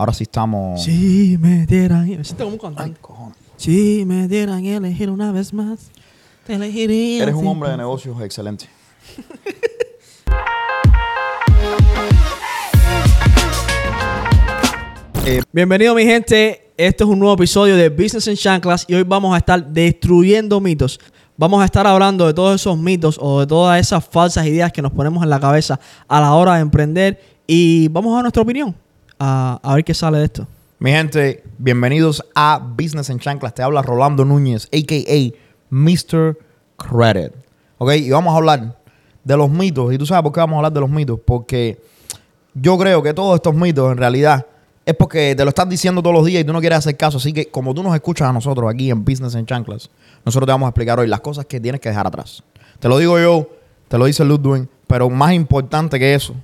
Ahora sí estamos. Si me dieran, me siento como un Ay, cantante. cojones. Si me dieran elegir una vez más, te elegiría. Eres un hombre de negocios excelente. Bienvenido mi gente, este es un nuevo episodio de Business en Chanclas y hoy vamos a estar destruyendo mitos. Vamos a estar hablando de todos esos mitos o de todas esas falsas ideas que nos ponemos en la cabeza a la hora de emprender y vamos a dar nuestra opinión, a, ver qué sale de esto. Mi gente, bienvenidos a Business en Chanclas. Te habla Rolando Núñez, a.k.a. Mr. Credit. ¿Ok? Y vamos a hablar de los mitos. ¿Y tú sabes por qué vamos a hablar de los mitos? Porque yo creo que todos estos mitos en realidad es porque te lo están diciendo todos los días y tú no quieres hacer caso. Así que como tú nos escuchas a nosotros aquí en Business en Chanclas, nosotros te vamos a explicar hoy las cosas que tienes que dejar atrás. Te lo digo yo, te lo dice Ludwig, pero más importante que eso,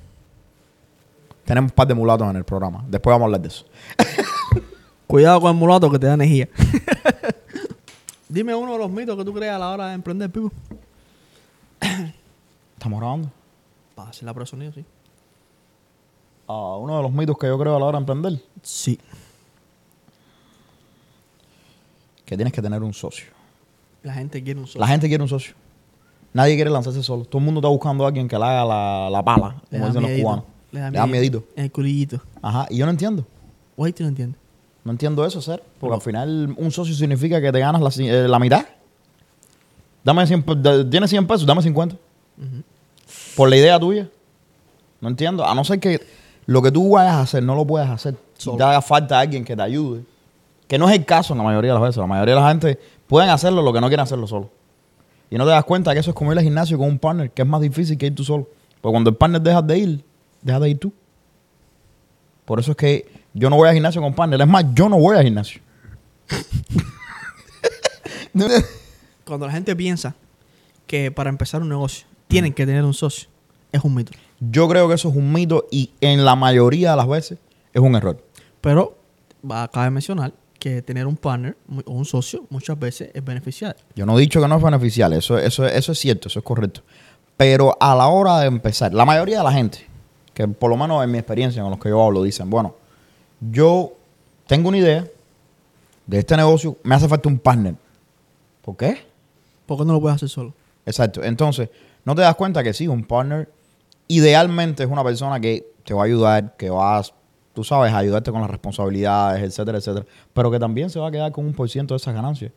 tenemos un par de mulatos en el programa. Después vamos a hablar de eso. Cuidado con el mulato que te da energía. Dime uno de los mitos que tú creas a la hora de emprender, Pipo. ¿Estamos grabando? Para hacer la prueba de sonido, sí. Ah, uno de los mitos que yo creo a la hora de emprender, Sí. que tienes que tener un socio. La gente quiere un socio. La gente quiere un socio. Nadie quiere lanzarse solo. Todo el mundo está buscando a alguien que le haga la, la pala, como dicen los miedito. cubanos. Le da, Le da miedito. miedito. En el culillito. Ajá, y yo no entiendo. Tú no entiendes. No entiendo eso, ser. Porque al final un socio significa que te ganas la, eh, la mitad. Dame 100, pe- de- tienes 100 pesos, dame 50. Por la idea tuya. No entiendo. A no ser que lo que tú vayas a hacer no lo puedas hacer. Si Solo. te haga falta alguien que te ayude. Que no es el caso en la mayoría de las veces. La mayoría de la gente pueden hacerlo lo que no quieren hacerlo solo. Y no te das cuenta que eso es como ir al gimnasio con un partner, que es más difícil que ir tú solo. Porque cuando el partner deja de ir, deja de ir tú. Por eso es que yo no voy al gimnasio con partner. Es más, yo no voy al gimnasio. Cuando la gente piensa que para empezar un negocio tienen que tener un socio, es un mito. Yo creo que eso es un mito y en la mayoría de las veces es un error. Pero va, cabe mencionar que tener un partner o un socio muchas veces es beneficiario. Yo no he dicho que no es beneficial, eso, eso, eso es cierto, eso es correcto. Pero a la hora de empezar, la mayoría de la gente, que por lo menos en mi experiencia con los que yo hablo, dicen, bueno, yo tengo una idea de este negocio, me hace falta un partner. ¿Por qué? ¿Por qué no lo puedes hacer solo? Exacto. Entonces, no te das cuenta que sí, un partner idealmente es una persona que te va a ayudar, que va a, tú sabes, a ayudarte con las responsabilidades, etcétera, etcétera. Pero que también se va a quedar con un por ciento de esas ganancias.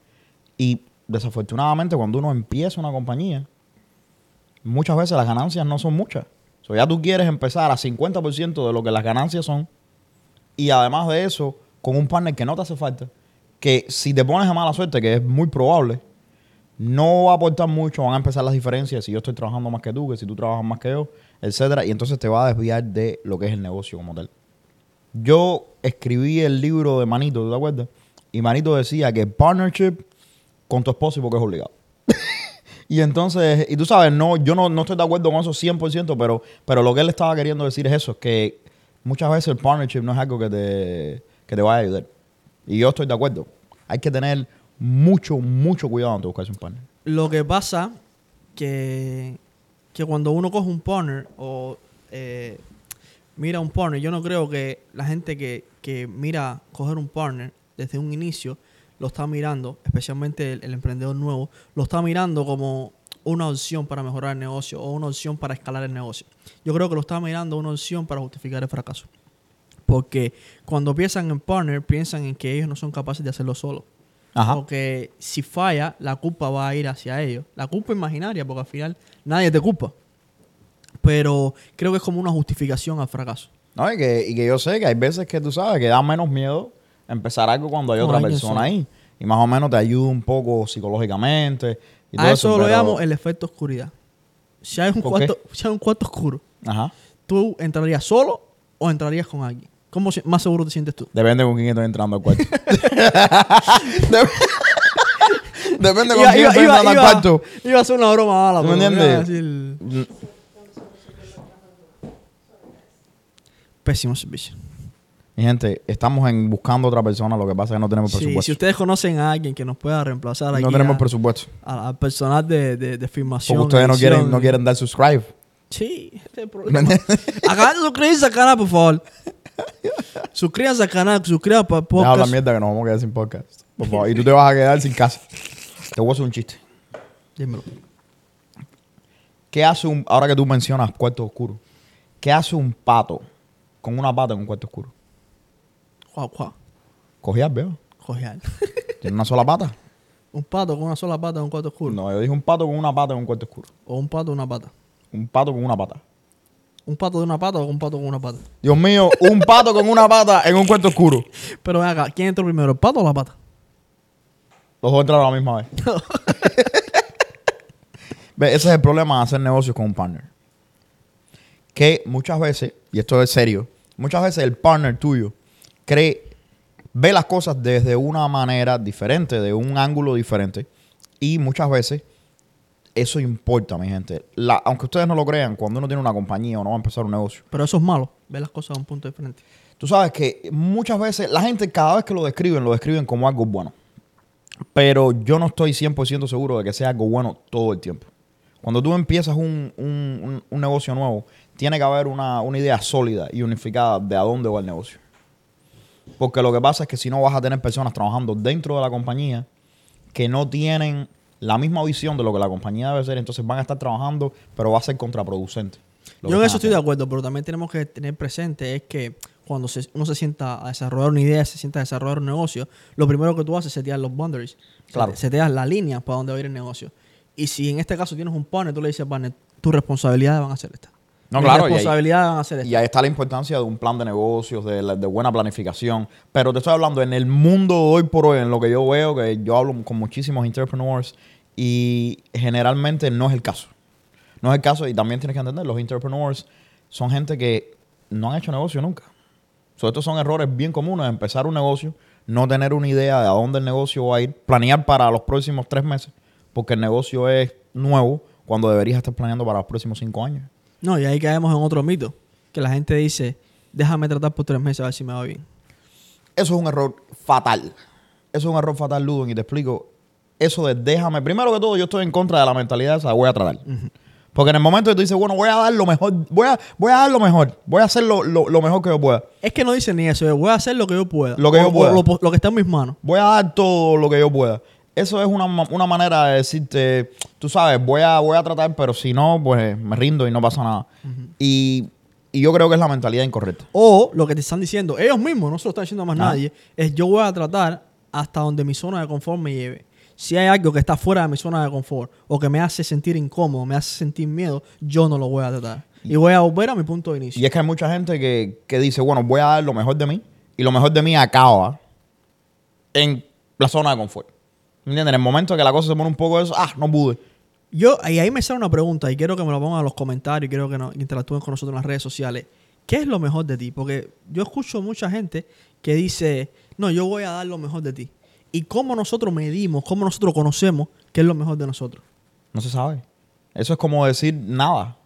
Y desafortunadamente, cuando uno empieza una compañía, muchas veces las ganancias no son muchas. Ya tú quieres empezar a 50% de lo que las ganancias son. Y además de eso, con un partner que no te hace falta, que si te pones a mala suerte, que es muy probable, no va a aportar mucho, van a empezar las diferencias si yo estoy trabajando más que tú, que si tú trabajas más que yo, etcétera, y entonces te va a desviar de lo que es el negocio como tal. Yo escribí el libro de Manito, ¿tú te acuerdas? Y Manito decía que partnership con tu esposo y porque es obligado. Y entonces, y tú sabes, no, yo no, no estoy de acuerdo con eso 100%, pero, pero lo que él estaba queriendo decir es eso, que muchas veces el partnership no es algo que te, que te vaya a ayudar. Y yo estoy de acuerdo. Hay que tener mucho, mucho cuidado antes de buscarse un partner. Lo que pasa que, que cuando uno coge un partner o eh, mira un partner, yo no creo que la gente que, que mira coger un partner desde un inicio lo está mirando, especialmente el, el emprendedor nuevo, lo está mirando como una opción para mejorar el negocio o una opción para escalar el negocio. Yo creo que lo está mirando una opción para justificar el fracaso. Porque cuando piensan en partner, piensan en que ellos no son capaces de hacerlo solos. Ajá. Porque si falla, la culpa va a ir hacia ellos. La culpa imaginaria, porque al final nadie te culpa. Pero creo que es como una justificación al fracaso. No, y que, y que yo sé que hay veces que tú sabes que da menos miedo empezar algo cuando hay otra persona ahí. Y más o menos te ayuda un poco psicológicamente. Y todo a eso, lo pero- llamo el efecto oscuridad. Si hay, un cuarto, si hay un cuarto oscuro, Ajá. ¿tú entrarías solo o entrarías con alguien? ¿Cómo más seguro te sientes tú? Depende con quién estoy entrando al cuarto. Dep- Depende con Iba, quién estoy entrando al cuarto. iba a hacer una broma mala. ¿Tú me entiendes? decir Pésimo servicio. Mi gente, estamos en buscando otra persona, lo que pasa es que no tenemos Sí, presupuesto. si ustedes conocen a alguien que nos pueda reemplazar aquí no tenemos a- presupuesto. a- al personal de, de, de filmación. Porque ustedes no quieren, no quieren dar subscribe. Sí, ese es el problema. Acaban de suscribirse al canal, por favor. Suscríbanse al canal, suscríbanse para Deja la podcast. mierda que nos vamos a quedar sin podcast. Por favor. Y tú te vas a quedar sin casa. Te voy a hacer un chiste. Dímelo. ¿Qué hace un... Ahora que tú mencionas cuarto oscuro. ¿Qué hace un pato con una pata en un cuarto oscuro? Juan, Juan. Cogías, veo. Joder. Tiene una sola pata. Un pato con una sola pata en un cuarto oscuro. No, yo dije un pato con una pata en un cuarto oscuro. O un pato de una pata. Un pato con una pata. Un pato de una pata o un pato con una pata. Dios mío, un pato con una pata en un cuarto oscuro. Pero ven acá, ¿quién entró primero, el pato o la pata? Los dos entraron a la misma vez. Ve, Ese es el problema de hacer negocios con un partner. Que muchas veces, y esto es serio, muchas veces el partner tuyo cree, ve las cosas desde una manera diferente, de un ángulo diferente. Y muchas veces eso importa, mi gente. La- aunque ustedes no lo crean, cuando uno tiene una compañía o no va a empezar un negocio, Pero eso es malo, ver las cosas de un punto diferente. Tú sabes que muchas veces la gente cada vez que lo describen, lo describen como algo bueno. Pero yo no estoy 100% seguro de que sea algo bueno todo el tiempo. Cuando tú empiezas un, un- un- un negocio nuevo, tiene que haber una, una idea sólida y unificada de a dónde va el negocio. Porque lo que pasa es que si no vas a tener personas trabajando dentro de la compañía que no tienen la misma visión de lo que la compañía debe ser, entonces van a estar trabajando, pero va a ser contraproducente. Yo en eso estoy de acuerdo, pero también tenemos que tener presente es que cuando se- uno se sienta a desarrollar una idea, se sienta a desarrollar un negocio, lo primero que tú haces es setear los boundaries. Claro. Se- Seteas la línea para dónde va a ir el negocio. Y si en este caso tienes un partner, tú le dices, partner, tus responsabilidades van a ser estas. No, claro, y ahí- Y está la importancia de un plan de negocios, de, buena planificación. Pero te estoy hablando en el mundo de hoy por hoy, en lo que yo veo, que yo hablo con muchísimos entrepreneurs y generalmente no es el caso. No es el caso y también tienes que entender, los entrepreneurs son gente que no han hecho negocio nunca. So, estos son errores bien comunes, empezar un negocio, no tener una idea de a dónde el negocio va a ir, planear para los próximos tres meses, porque el negocio es nuevo cuando deberías estar planeando para los próximos cinco años. No, y ahí caemos en otro mito, que la gente dice, déjame tratar por tres meses a ver si me va bien. Eso es un error fatal. Eso es un error fatal, Ludwig, y te explico. Eso de déjame. Primero que todo, yo estoy en contra de la mentalidad esa, voy a tratar. Porque en el momento que tú dices, bueno, voy a dar lo mejor, voy a, voy a dar lo mejor, voy a hacer lo, lo- lo mejor que yo pueda. Es que no dicen ni eso, es, voy a hacer lo que yo pueda. Lo que O- yo pueda. Lo, lo que está en mis manos. Voy a dar todo lo que yo pueda. Eso es una, una manera de decirte, tú sabes, voy a, voy a tratar, pero si no, pues me rindo y no pasa nada. y, y yo creo que es la mentalidad incorrecta. O lo que te están diciendo, ellos mismos, no se lo están diciendo a más Ah. nadie, es yo voy a tratar hasta donde mi zona de confort me lleve. Si hay algo que está fuera de mi zona de confort o que me hace sentir incómodo, me hace sentir miedo, yo no lo voy a tratar. Y voy a volver a mi punto de inicio. Y es que hay mucha gente que, que dice, bueno, voy a dar lo mejor de mí y lo mejor de mí acaba en la zona de confort. ¿Me entiendes? En el momento que la cosa se pone un poco de eso, ah, no pude. Yo, y ahí me sale una pregunta y quiero que me lo pongan en los comentarios y quiero que nos interactúen con nosotros en las redes sociales. ¿Qué es lo mejor de ti? Porque yo escucho mucha gente que dice, no, yo voy a dar lo mejor de ti. ¿Y cómo nosotros medimos, cómo nosotros conocemos qué es lo mejor de nosotros? No se sabe. Eso es como decir nada.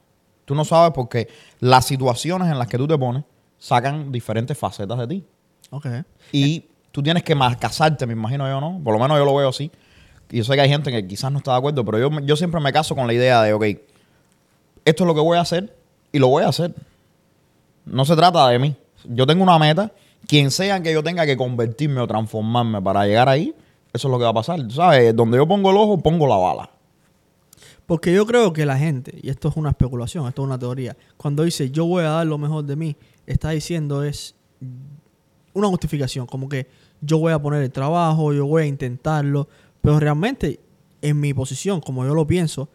Tú no sabes porque las situaciones en las que tú te pones sacan diferentes facetas de ti. Ok. Y tú tienes que casarte, me imagino yo, ¿no? Por lo menos yo lo veo así. Y yo sé que hay gente que quizás no está de acuerdo, pero yo, yo siempre me caso con la idea de, ok, esto es lo que voy a hacer y lo voy a hacer. No se trata de mí. Yo tengo una meta. Quien sea que yo tenga que convertirme o transformarme para llegar ahí, eso es lo que va a pasar. Tú ¿Sabes? Donde yo pongo el ojo, pongo la bala. Porque yo creo que la gente, y esto es una especulación, esto es una teoría, cuando dice yo voy a dar lo mejor de mí, está diciendo es una justificación, como que yo voy a poner el trabajo, yo voy a intentarlo, pero realmente en mi posición, como yo lo pienso,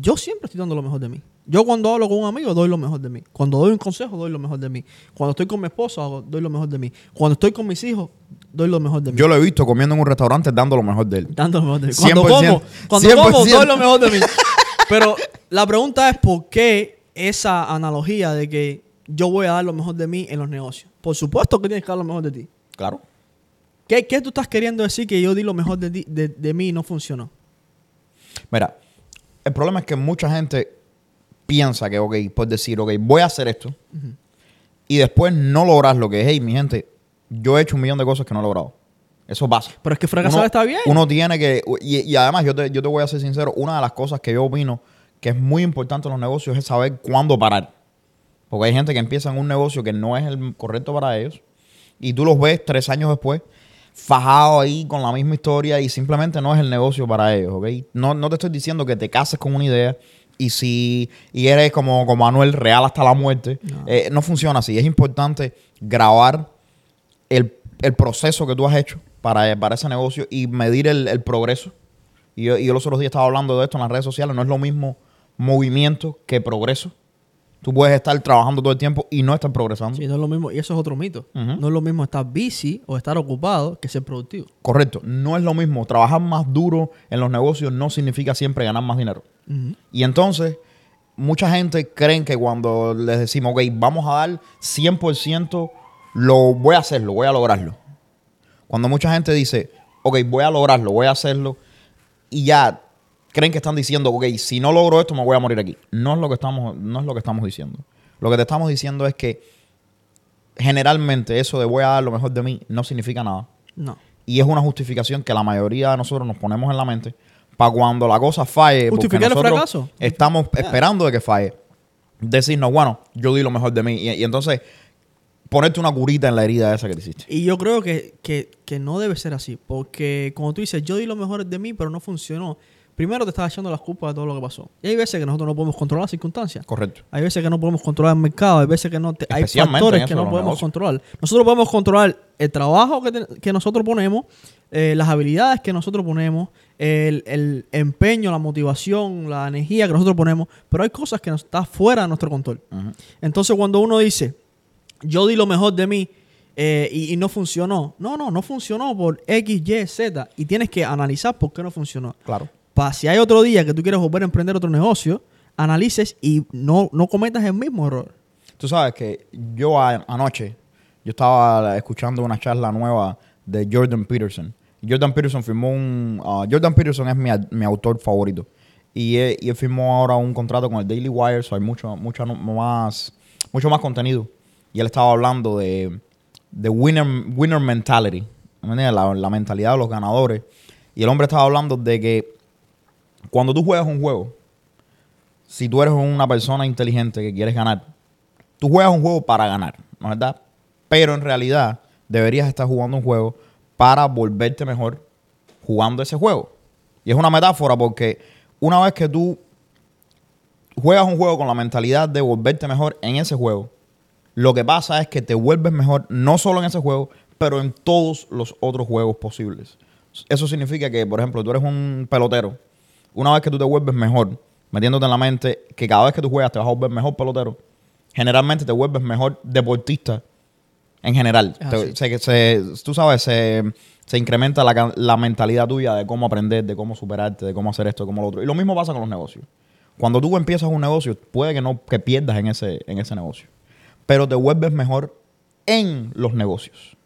yo siempre estoy dando lo mejor de mí. Yo cuando hablo con un amigo doy lo mejor de mí. Cuando doy un consejo doy lo mejor de mí. Cuando estoy con mi esposa doy lo mejor de mí. Cuando estoy con mis hijos doy lo mejor de mí. Yo lo he visto comiendo en un restaurante dando lo mejor de él. Dando lo mejor de mí. Cuando 100%, como, cuando como, 100%. doy lo mejor de mí. Pero la pregunta es por qué esa analogía de que yo voy a dar lo mejor de mí en los negocios. Por supuesto que tienes que dar lo mejor de ti. Claro. ¿Qué, qué tú estás queriendo decir que yo di lo mejor de, de, de mí y no funcionó? Mira, el problema es que mucha gente piensa que, ok, por decir, ok, voy a hacer esto y después no logras lo que es, hey, mi gente, yo he hecho un millón de cosas que no he logrado. Eso pasa. Pero es que fracasar Uno- está bien. Uno tiene que, y, y además yo te, yo te voy a ser sincero, una de las cosas que yo opino que es muy importante en los negocios es saber cuándo parar. Porque hay gente que empieza en un negocio que no es el correcto para ellos y tú los ves tres años después fajados ahí con la misma historia y simplemente no es el negocio para ellos, ¿ok? No, no te estoy diciendo que te cases con una idea y si y eres como, como Manuel real hasta la muerte. No. Eh, no funciona así. Es importante grabar el, el proceso que tú has hecho para, para ese negocio y medir el, el progreso. Y yo, y yo los otros días estaba hablando de esto en las redes sociales. No es lo mismo movimiento que progreso. Tú puedes estar trabajando todo el tiempo y no estar progresando. Sí, no es lo mismo. Y eso es otro mito. No es lo mismo estar busy o estar ocupado que ser productivo. Correcto. No es lo mismo. Trabajar más duro en los negocios no significa siempre ganar más dinero. Y entonces, mucha gente creen que cuando les decimos, ok, vamos a dar 100%, lo voy a hacerlo, voy a lograrlo. Cuando mucha gente dice, ok, voy a lograrlo, voy a hacerlo, y ya creen que están diciendo, ok, si no logro esto, me voy a morir aquí. No es lo que estamos, no es lo que estamos diciendo. Lo que te estamos diciendo es que generalmente eso de voy a dar lo mejor de mí no significa nada. No. Y es una justificación que la mayoría de nosotros nos ponemos en la mente para cuando la cosa falle. Justificar el fracaso. Estamos esperando de que falle. Decirnos, bueno, yo di lo mejor de mí. Y, y entonces ponerte una curita en la herida esa que te hiciste. Y yo creo que, que, que no debe ser así. Porque como tú dices, yo di lo mejor de mí, pero no funcionó. Primero te estás echando las culpas de todo lo que pasó. Y hay veces que nosotros no podemos controlar las circunstancias. Correcto. Hay veces que no podemos controlar el mercado, hay veces que no te- hay factores que no podemos negocios. controlar. Nosotros podemos controlar el trabajo que, te- que nosotros ponemos, eh, las habilidades que nosotros ponemos, el, el empeño, la motivación, la energía que nosotros ponemos, pero hay cosas que nos está fuera de nuestro control. Entonces cuando uno dice, yo di lo mejor de mí eh, y, y no funcionó, no, no, no funcionó por X, Y, Z y tienes que analizar por qué no funcionó Claro. Para si hay otro día que tú quieres volver a emprender otro negocio, analices y no, no cometas el mismo error. Tú sabes que yo anoche, yo estaba escuchando una charla nueva de Jordan Peterson. Jordan Peterson firmó un... ah, Jordan Peterson es mi, mi autor favorito. Y él, y él firmó ahora un contrato con el Daily Wire, so hay mucho, mucho más, mucho más contenido. Y él estaba hablando de, de winner, winner mentality, la mentalidad de los ganadores. Y el hombre estaba hablando de que cuando tú juegas un juego, si tú eres una persona inteligente que quieres ganar, tú juegas un juego para ganar, ¿no es verdad? Pero en realidad deberías estar jugando un juego para volverte mejor jugando ese juego. Y es una metáfora porque una vez que tú juegas un juego con la mentalidad de volverte mejor en ese juego, lo que pasa es que te vuelves mejor no solo en ese juego, pero en todos los otros juegos posibles. Eso significa que, por ejemplo, tú eres un pelotero. Una vez que tú te vuelves mejor, metiéndote en la mente que cada vez que tú juegas te vas a volver mejor pelotero, generalmente te vuelves mejor deportista en general. Te- así. se- se- tú sabes, se, se incrementa la, la mentalidad tuya de cómo aprender, de cómo superarte, de cómo hacer esto, de cómo lo otro. Y lo mismo pasa con los negocios. Cuando tú empiezas un negocio, puede que no que pierdas en ese, en ese negocio. Pero te vuelves mejor en los negocios.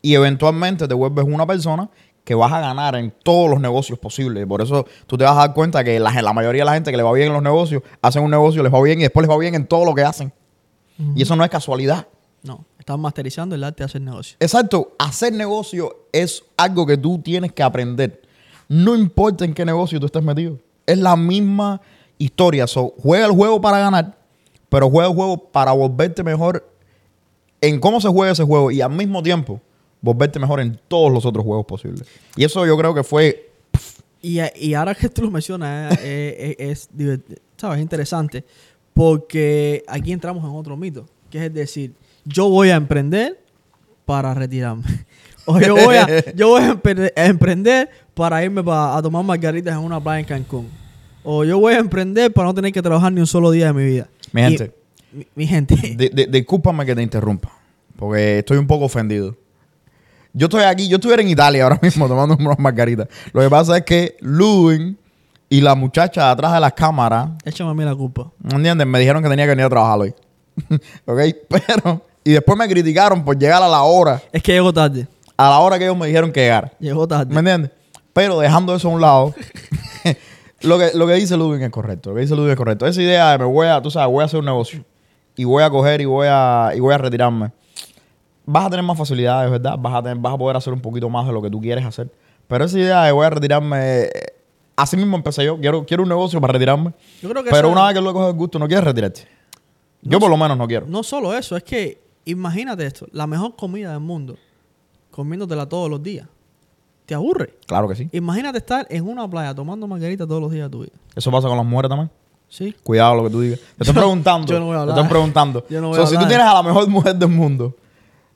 Y eventualmente te vuelves una persona que vas a ganar en todos los negocios posibles. Por eso tú te vas a dar cuenta que la, la mayoría de la gente que le va bien en los negocios, hacen un negocio, les va bien y después les va bien en todo lo que hacen. Y eso no es casualidad. No, estás masterizando el arte de hacer negocio. Exacto, hacer negocio es algo que tú tienes que aprender. No importa en qué negocio tú estés metido. Es la misma historia. So, juega el juego para ganar, pero juega el juego para volverte mejor en cómo se juega ese juego y al mismo tiempo volverte mejor en todos los otros juegos posibles. Y eso yo creo que fue Y, y ahora que tú lo mencionas, eh, eh, es, ¿sabes? es interesante porque aquí entramos en otro mito, que es decir, yo voy a emprender para retirarme. O yo voy a, yo voy a, empre- a emprender para irme pa- a tomar margaritas en una playa en Cancún. O yo voy a emprender para no tener que trabajar ni un solo día de mi vida. Mi Y- gente. mi, mi gente. Di- discúlpame que te interrumpa, porque estoy un poco ofendido. Yo estoy aquí, yo estuviera en Italia ahora mismo tomando unas margaritas. Lo que pasa es que Ludwig y la muchacha atrás de las cámaras, Échame a mí la culpa. ¿me entiendes? Me dijeron que tenía que venir a trabajar hoy. ¿Ok? Pero, y después me criticaron por llegar a la hora, Es que llegó tarde. a la hora que ellos me dijeron que llegara. Llegó tarde. ¿Me entiendes? Pero dejando eso a un lado, lo, que, lo que dice Ludwig es correcto. Lo que dice Ludwig es correcto. Esa idea de me voy a, tú sabes, voy a hacer un negocio y voy a coger y voy a, y voy a retirarme. Vas a tener más facilidades, ¿verdad? Vas a, tener- vas a poder hacer un poquito más de lo que tú quieres hacer. Pero esa idea de voy a retirarme, eh, así mismo empecé yo. Quiero, quiero un negocio para retirarme. Yo creo que Pero eso- una vez que luego coges el gusto, no quieres retirarte. Yo por lo menos no quiero. No solo eso, es que imagínate esto, la mejor comida del mundo, comiéndotela todos los días. ¿Te aburre? Claro que sí. Imagínate estar en una playa tomando margarita todos los días de tu vida. Eso pasa con las mujeres también. ¿Sí? Cuidado lo que tú digas. Te estoy preguntando. yo no voy a Te hablar. estoy preguntando. Yo no voy So, a si tú hablar. tienes a la mejor mujer del mundo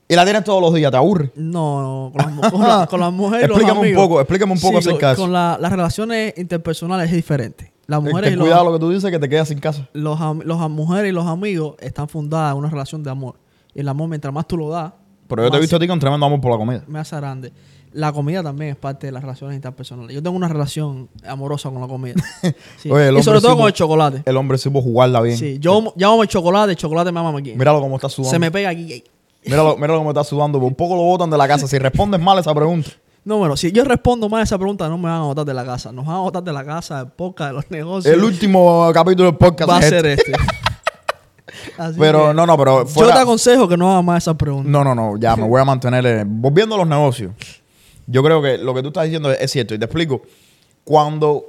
y la tienes todos los días, ¿te aburre? No, con las, con la- con las mujeres los Explícame un poco, explícame un poco Sí, acerca con, de eso. con la- las relaciones interpersonales es diferente. Las mujeres, Ten y los, cuidado lo que tú dices que te quedas sin casa. los, am- mujeres y los amigos están fundadas en una relación de amor. Y el amor, mientras más tú lo das, Pero yo te he visto a ti con tremendo amor por la comida. me hace grande. La comida también es parte de las relaciones interpersonales. Yo tengo una relación amorosa con la comida. Sí. Oye, y sobre todo supo- con el chocolate. El hombre supo jugarla bien. Sí, yo llamo el chocolate, el chocolate me ama aquí. Míralo cómo está sudando. Se me pega aquí. Míralo, míralo cómo está sudando. Por poco lo botan de la casa. Si respondes mal esa pregunta. No, bueno, si yo respondo mal a esa pregunta, no me van a botar de la casa. Nos van a botar de la casa, del podcast, de los negocios. El último capítulo del podcast va a ser este. este. Así Pero que no, no, pero Yo te aconsejo que no hagas más esa pregunta. No, no, no, ya me voy a mantener. eh, volviendo a los negocios, yo creo que lo que tú estás diciendo es, es cierto. Y te explico. Cuando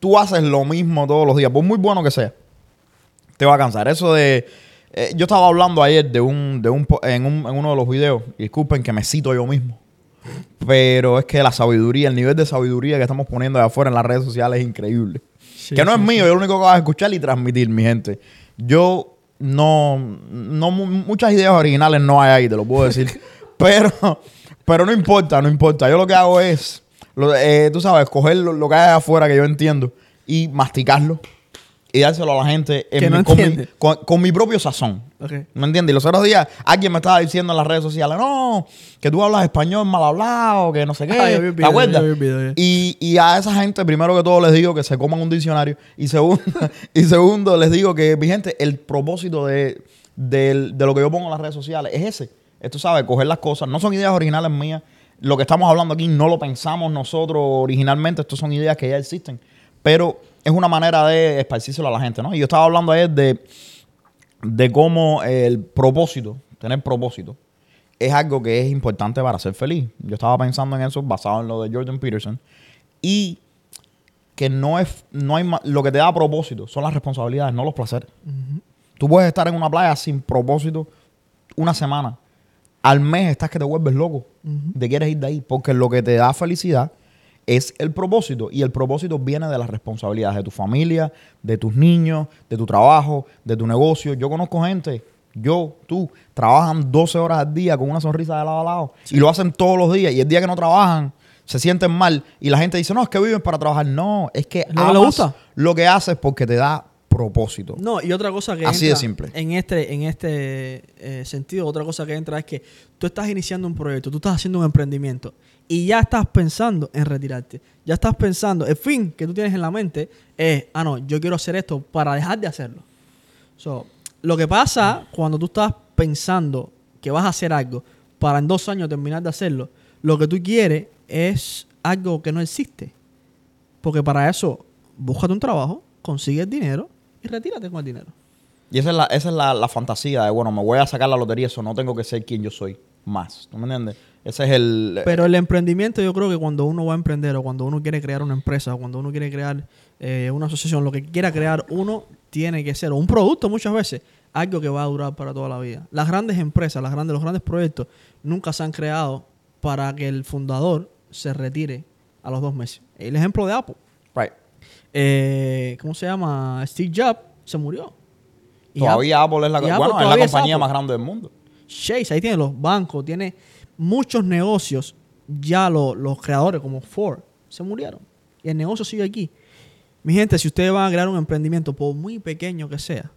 tú haces lo mismo todos los días, por muy bueno que sea, te va a cansar. Eso de. Eh, yo estaba hablando ayer de un, de un, en, un- en uno de los videos, disculpen que me cito yo mismo, pero es que la sabiduría, el nivel de sabiduría que estamos poniendo de afuera en las redes sociales es increíble Sí, que no sí, es mío, yo lo único que vas a escuchar y transmitir, mi gente. Yo no, no mu- muchas ideas originales no hay ahí, te lo puedo decir. pero, pero no importa, no importa. Yo lo que hago es, lo- eh, tú sabes, coger lo, lo que hay afuera que yo entiendo y masticarlo y dárselo a la gente en mi- con, mi, entiende. con- con mi propio sazón. Ok. ¿Me entiendes? Y los otros días alguien me estaba diciendo en las redes sociales, no, que tú hablas español mal hablado, que no sé qué. Ah, ¿Te video, acuerdas? video. Y, y a esa gente, primero que todo, les digo que se coman un diccionario. Y segundo, y segundo les digo que, mi gente, el propósito de, del- de lo que yo pongo en las redes sociales es ese. Es, tú sabes, coger las cosas. No son ideas originales mías. Lo que estamos hablando aquí no lo pensamos nosotros originalmente. Estas son ideas que ya existen. Pero es una manera de esparcírselo a la gente, ¿no? Y yo estaba hablando ayer de, de cómo el propósito, tener propósito, es algo que es importante para ser feliz. Yo estaba pensando en eso basado en lo de Jordan Peterson. Y que no es, no hay lo que te da propósito son las responsabilidades, no los placeres. Tú puedes estar en una playa sin propósito una semana. Al mes estás que te vuelves loco. Te quieres ir de ahí. Porque lo que te da felicidad es el propósito. Y el propósito viene de las responsabilidades de tu familia, de tus niños, de tu trabajo, de tu negocio. Yo conozco gente, yo, tú, trabajan 12 horas al día con una sonrisa de lado a lado. Y lo hacen todos los días. Y el día que no trabajan, se sienten mal. Y la gente dice, no, es que viven para trabajar. No, es que Lo amas gusta. lo que haces porque te da propósito. No, y otra cosa que Así de simple. En este, en este eh, sentido, otra cosa que entra es que tú estás iniciando un proyecto, tú estás haciendo un emprendimiento y ya estás pensando en retirarte. Ya estás pensando, el fin que tú tienes en la mente es, ah, no, yo quiero hacer esto para dejar de hacerlo. So, lo que pasa cuando tú estás pensando que vas a hacer algo para en dos años terminar de hacerlo, lo que tú quieres es algo que no existe. Porque para eso, búscate un trabajo, consigue el dinero y retírate con el dinero. Y esa es, la, esa es la, la fantasía de, bueno, me voy a sacar la lotería, eso no tengo que ser quien yo soy más. ¿Tú me entiendes? Ese es el... Pero el emprendimiento, yo creo que cuando uno va a emprender o cuando uno quiere crear una empresa o cuando uno quiere crear eh, una asociación, lo que quiera crear, uno tiene que ser, o un producto muchas veces, algo que va a durar para toda la vida. Las grandes empresas, las grandes, los grandes proyectos, nunca se han creado para que el fundador se retire a los dos meses. El ejemplo de Apple. Eh, ¿Cómo se llama? Steve Jobs se murió. Y Todavía Apple es la, y Apple bueno, es la es compañía más grande del mundo. Chase, ahí tiene los bancos, tiene muchos negocios. Ya lo- los creadores, como Ford, se murieron. Y el negocio sigue aquí. Mi gente, si ustedes van a crear un emprendimiento, por muy pequeño que sea,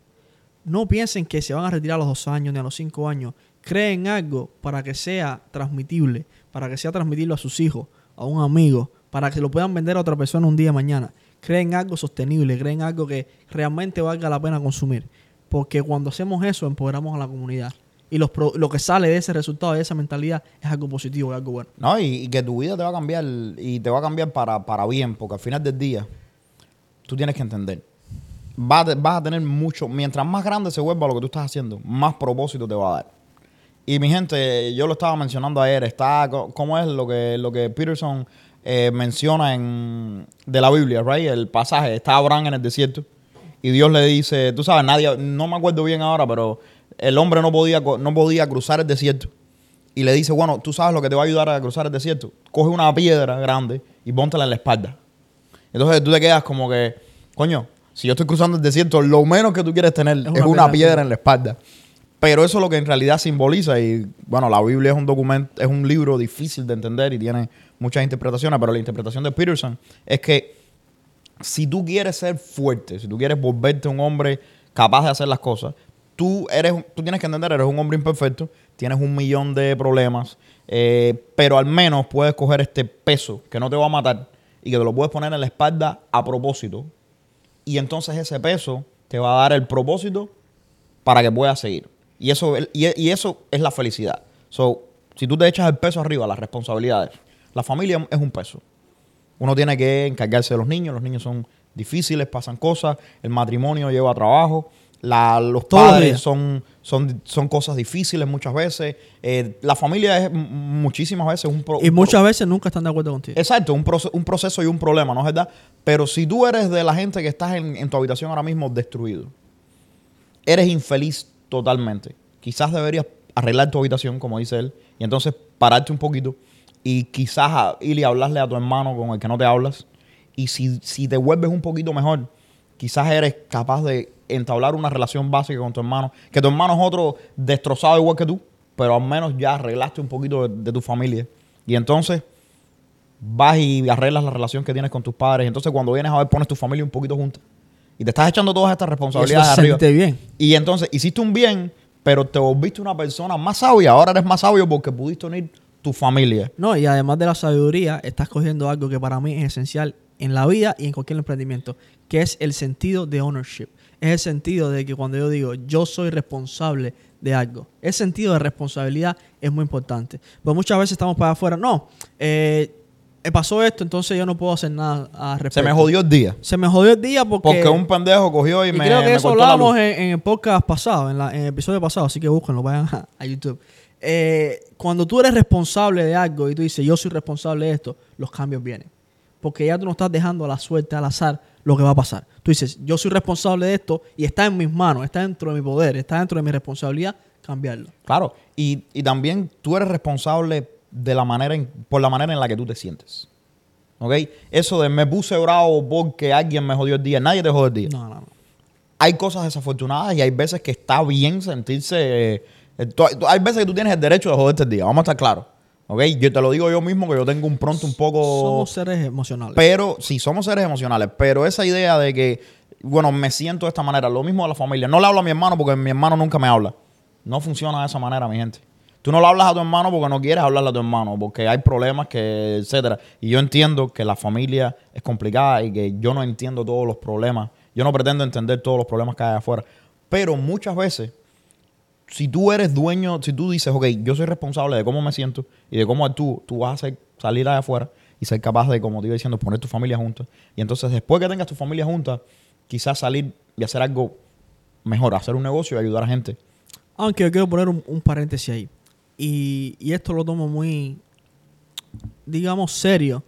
no piensen que se van a retirar a los dos años ni a los cinco años. Creen algo para que sea transmitible, para que sea transmitible a sus hijos, a un amigo, para que lo puedan vender a otra persona un día de mañana. Creen algo sostenible, creen algo que realmente valga la pena consumir. Porque cuando hacemos eso, empoderamos a la comunidad. Y los pro- lo que sale de ese resultado, de esa mentalidad, es algo positivo, es algo bueno. No, y, que tu vida te va a cambiar y te va a cambiar para, para bien, porque al final del día tú tienes que entender. Vas, a- vas a tener mucho, mientras más grande se vuelva lo que tú estás haciendo, más propósito te va a dar. Y mi gente, yo lo estaba mencionando ayer, está, ¿cómo es lo que, lo que Peterson eh, menciona en, de la Biblia, right? El pasaje, está Abraham en el desierto y Dios le dice, tú sabes, nadie, no me acuerdo bien ahora, pero el hombre no podía, no podía cruzar el desierto. Y le dice, bueno, tú sabes lo que te va a ayudar a cruzar el desierto. Coge una piedra grande y póntela en la espalda. Entonces tú te quedas como que, coño, si yo estoy cruzando el desierto, lo menos que tú quieres tener es una una, piedra. piedra en la espalda. Pero eso es lo que en realidad simboliza. Y bueno, la Biblia es un documento, es un libro difícil de entender y tiene muchas interpretaciones. Pero la interpretación de Peterson es que si tú quieres ser fuerte, si tú quieres volverte un hombre capaz de hacer las cosas, tú eres, tú tienes que entender, eres un hombre imperfecto, tienes un millón de problemas, eh, pero al menos puedes coger este peso que no te va a matar y que te lo puedes poner en la espalda a propósito. Y entonces ese peso te va a dar el propósito para que puedas seguir. Y eso, y, y eso es la felicidad. So, si tú te echas el peso arriba, las responsabilidades, la familia es un peso. Uno tiene que encargarse de los niños, los niños son difíciles, pasan cosas, el matrimonio lleva trabajo, la- los padres son, son, son cosas difíciles muchas veces, eh, la familia es muchísimas veces un, pro- Y muchas veces nunca están de acuerdo contigo. Exacto, un, proce- un proceso y un problema, ¿no es verdad? Pero si tú eres de la gente que estás en, en tu habitación ahora mismo destruido, eres infeliz totalmente, quizás deberías arreglar tu habitación, como dice él, y entonces pararte un poquito y quizás ir y hablarle a tu hermano con el que no te hablas. Y si, si te vuelves un poquito mejor, quizás eres capaz de entablar una relación básica con tu hermano, que tu hermano es otro destrozado igual que tú, pero al menos ya arreglaste un poquito de, de tu familia. Y entonces vas y arreglas la relación que tienes con tus padres. Entonces, cuando vienes a ver, pones tu familia un poquito junta. Y te estás echando todas estas eso responsabilidades es arriba. bien. Y entonces hiciste un bien, pero te volviste una persona más sabia. Ahora eres más sabio porque pudiste unir tu familia. No, y además de la sabiduría, estás cogiendo algo que para mí es esencial en la vida y en cualquier emprendimiento, que es el sentido de ownership. Es el sentido de que cuando yo digo yo soy responsable de algo, ese sentido de responsabilidad es muy importante. Pues muchas veces estamos para afuera, no, eh, pasó esto, entonces yo no puedo hacer nada al respecto. Se me jodió el día. Se me jodió el día porque, Porque un pendejo cogió y, y me, creo que me eso hablábamos en, en el podcast pasado, en, la- en el episodio pasado, así que búsquenlo, vayan a, a YouTube. Eh, cuando tú eres responsable de algo y tú dices, yo soy responsable de esto, los cambios vienen. Porque ya tú no estás dejando a la suerte, al azar, lo que va a pasar. Tú dices, yo soy responsable de esto y está en mis manos, está dentro de mi poder, está dentro de mi responsabilidad, cambiarlo. Claro. Y, y también tú eres responsable de la manera en- por la manera en la que tú te sientes. ¿Ok? Eso de me puse bravo porque alguien me jodió el día. Nadie te jodió el día. No, no, no. hay cosas desafortunadas y hay veces que está bien sentirse. eh, tú- tú- hay veces que tú tienes el derecho de joderte el día, vamos a estar claros. ¿Ok? Yo te lo digo yo mismo que yo tengo un pronto un poco. Somos seres emocionales. Pero sí, somos seres emocionales. Pero esa idea de que, bueno, me siento de esta manera, lo mismo de la familia. No le hablo a mi hermano porque mi hermano nunca me habla. No funciona de esa manera, mi gente. Tú no le hablas a tu hermano porque no quieres hablarle a tu hermano, porque hay problemas, que, etcétera. Y yo entiendo que la familia es complicada y que yo no entiendo todos los problemas. Yo no pretendo entender todos los problemas que hay afuera. Pero muchas veces si tú eres dueño, si tú dices, ok, yo soy responsable de cómo me siento y de cómo actúo, tú vas a salir allá afuera y ser capaz de, como te iba diciendo, poner tu familia junta. Y entonces, después que tengas tu familia junta, quizás salir y hacer algo mejor, hacer un negocio y ayudar a gente. Aunque yo quiero poner un paréntesis ahí. Y, y esto lo tomo muy, digamos, serio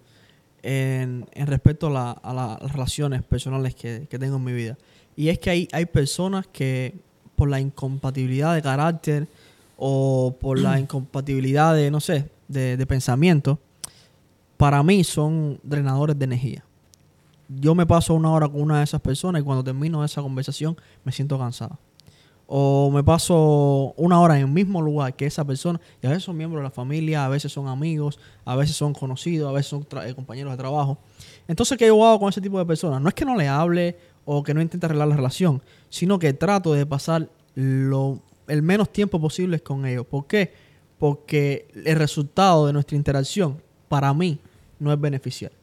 en, en respecto a, la- a la- a las relaciones personales que, que tengo en mi vida. Y es que hay, hay personas que por la incompatibilidad de carácter o por la incompatibilidad de, no sé, de, de pensamiento, para mí son drenadores de energía. Yo me paso una hora con una de esas personas y cuando termino esa conversación me siento cansado o me paso una hora en el mismo lugar que esa persona, y a veces son miembros de la familia, a veces son amigos, a veces son conocidos, a veces son eh, compañeros de trabajo. Entonces, ¿qué yo hago con ese tipo de personas? No es que no le hable o que no intente arreglar la relación, sino que trato de pasar lo, el menos tiempo posible con ellos. ¿Por qué? Porque el resultado de nuestra interacción, para mí, no es beneficial.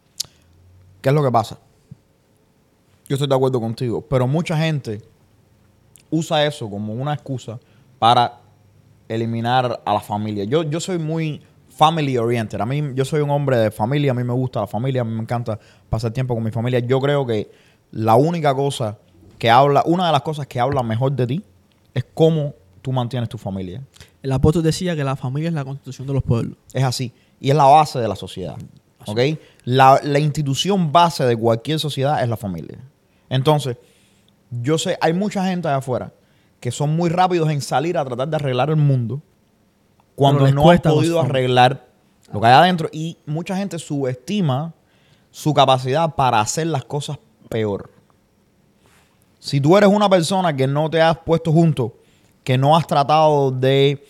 ¿Qué es lo que pasa? Yo estoy de acuerdo contigo, pero mucha gente usa eso como una excusa para eliminar a la familia. Yo, yo soy muy family oriented. A mí, yo soy un hombre de familia, a mí me gusta la familia, a mí me encanta pasar tiempo con mi familia. Yo creo que la única cosa que habla, una de las cosas que habla mejor de ti es cómo tú mantienes tu familia. El apóstol decía que la familia es la constitución de los pueblos. Es así. Y es la base de la sociedad. ¿Ok? La, la institución base de cualquier sociedad es la familia. Entonces, Yo sé, hay mucha gente allá afuera que son muy rápidos en salir a tratar de arreglar el mundo cuando no han podido arreglar lo que hay adentro. Y mucha gente subestima su capacidad para hacer las cosas peor. Si tú eres una persona que no te has puesto junto, que no has tratado de,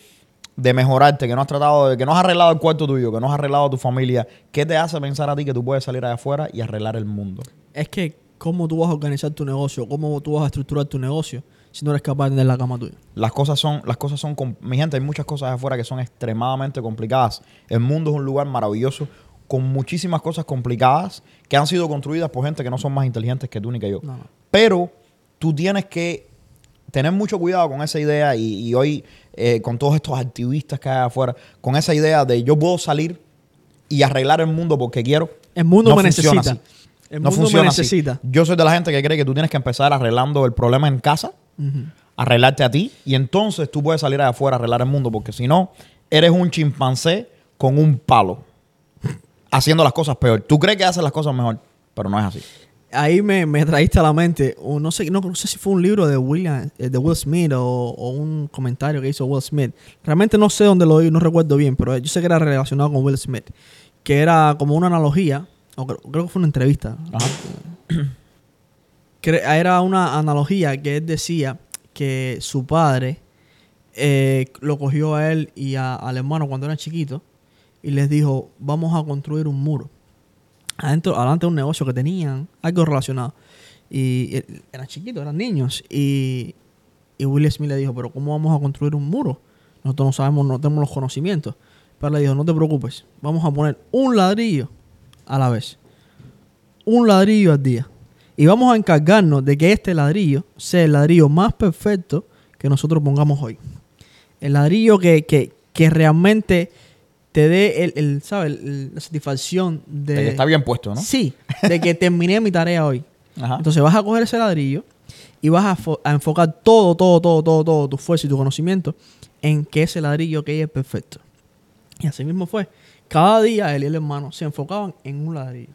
de mejorarte, que no has tratado de, que no has arreglado el cuarto tuyo, que no has arreglado tu familia, ¿qué te hace pensar a ti que tú puedes salir allá afuera y arreglar el mundo? Es que, ¿cómo tú vas a organizar tu negocio? ¿Cómo tú vas a estructurar tu negocio si no eres capaz de tener la cama tuya? Las cosas son, las cosas son, mi gente, hay muchas cosas afuera que son extremadamente complicadas. El mundo es un lugar maravilloso con muchísimas cosas complicadas que han sido construidas por gente que no son más inteligentes que tú ni que yo. No, no. Pero tú tienes que tener mucho cuidado con esa idea y, y hoy eh, con todos estos activistas que hay afuera, con esa idea de yo puedo salir y arreglar el mundo porque quiero. El mundo No me necesita. así. El no mundo me funciona así. Yo soy de la gente que cree que tú tienes que empezar arreglando el problema en casa, arreglarte a ti y entonces tú puedes salir allá afuera a arreglar el mundo porque si no, eres un chimpancé con un palo haciendo las cosas peor. Tú crees que haces las cosas mejor, pero no es así. Ahí me, me traíste a la mente, o no sé, no, no sé si fue un libro de William, eh, de Will Smith o, o un comentario que hizo Will Smith. Realmente no sé dónde lo oí, no recuerdo bien, pero yo sé que era relacionado con Will Smith. Que era como una analogía, o creo, creo que fue una entrevista. Ajá. Cre- Era una analogía que él decía que su padre eh, lo cogió a él y a- al hermano cuando eran chiquitos y les dijo, vamos a construir un muro. Adentro, adelante de un negocio que tenían, algo relacionado. Y eh, eran chiquitos, eran niños. Y, y Will Smith le dijo, pero ¿cómo vamos a construir un muro? Nosotros no sabemos, no tenemos los conocimientos. Pero le dijo, no te preocupes, vamos a poner un ladrillo a la vez. Un ladrillo al día. Y vamos a encargarnos de que este ladrillo sea el ladrillo más perfecto que nosotros pongamos hoy. El ladrillo que, que, que realmente te dé el, el, ¿sabes? El- la satisfacción de... De que está bien puesto, ¿no? Sí, de que terminé mi tarea hoy. Ajá. Entonces vas a coger ese ladrillo y vas a, a enfocar todo, todo, todo, todo, todo tu fuerza y tu conocimiento en que ese ladrillo que es perfecto. Y así mismo fue. Cada día él y el hermano se enfocaban en un ladrillo.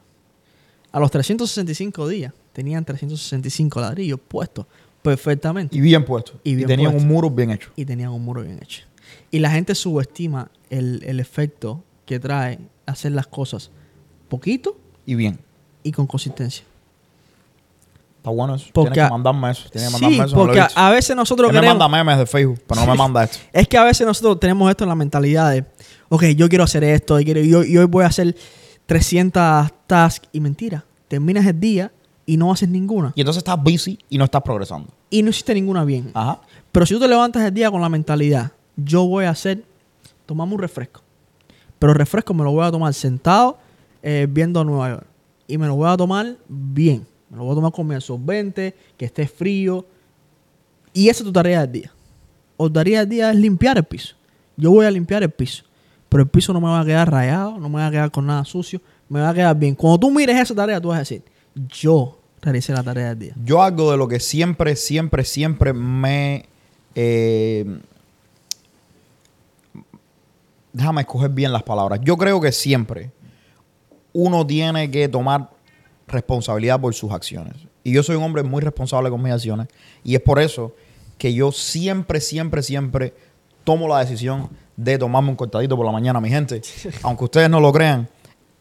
A los 365 días tenían 365 ladrillos puestos perfectamente Y bien puesto. Y Y, tenían un muro bien hecho. y tenían un muro bien hecho. Y la gente subestima el, el efecto que trae hacer las cosas poquito Y bien. y con consistencia. Está bueno eso. Porque Tienes que mandarme eso. Tienes que Sí, mandarme eso. no lo porque a, veces nosotros Él me queremos... manda memes de Facebook, pero no me manda esto. Es que a veces nosotros tenemos esto en la mentalidad de, ok, yo quiero hacer esto, y, quiero, y hoy, y hoy voy a hacer 300 tasks, y mentira, terminas el día y no haces ninguna. Y entonces estás busy y no estás progresando. Y no hiciste ninguna bien. Ajá. Pero si tú te levantas el día con la mentalidad, yo voy a hacer, tomamos un refresco. Pero el refresco me lo voy a tomar sentado eh, viendo a Nueva York. Y me lo voy a tomar bien. Me lo voy a tomar con mi absorbente, que esté frío. Y esa es tu tarea del día. O tarea del día es limpiar el piso. Yo voy a limpiar el piso. Pero el piso no me va a quedar rayado, no me va a quedar con nada sucio, me va a quedar bien. Cuando tú mires esa tarea, tú vas a decir, yo realicé la tarea del día. Yo algo de lo que siempre, siempre, siempre me... eh, déjame escoger bien las palabras. Yo creo que siempre uno tiene que tomar responsabilidad por sus acciones. Y yo soy un hombre muy responsable con mis acciones. Y es por eso que yo siempre, siempre, siempre tomo la decisión de tomarme un cortadito por la mañana, mi gente. Aunque ustedes no lo crean,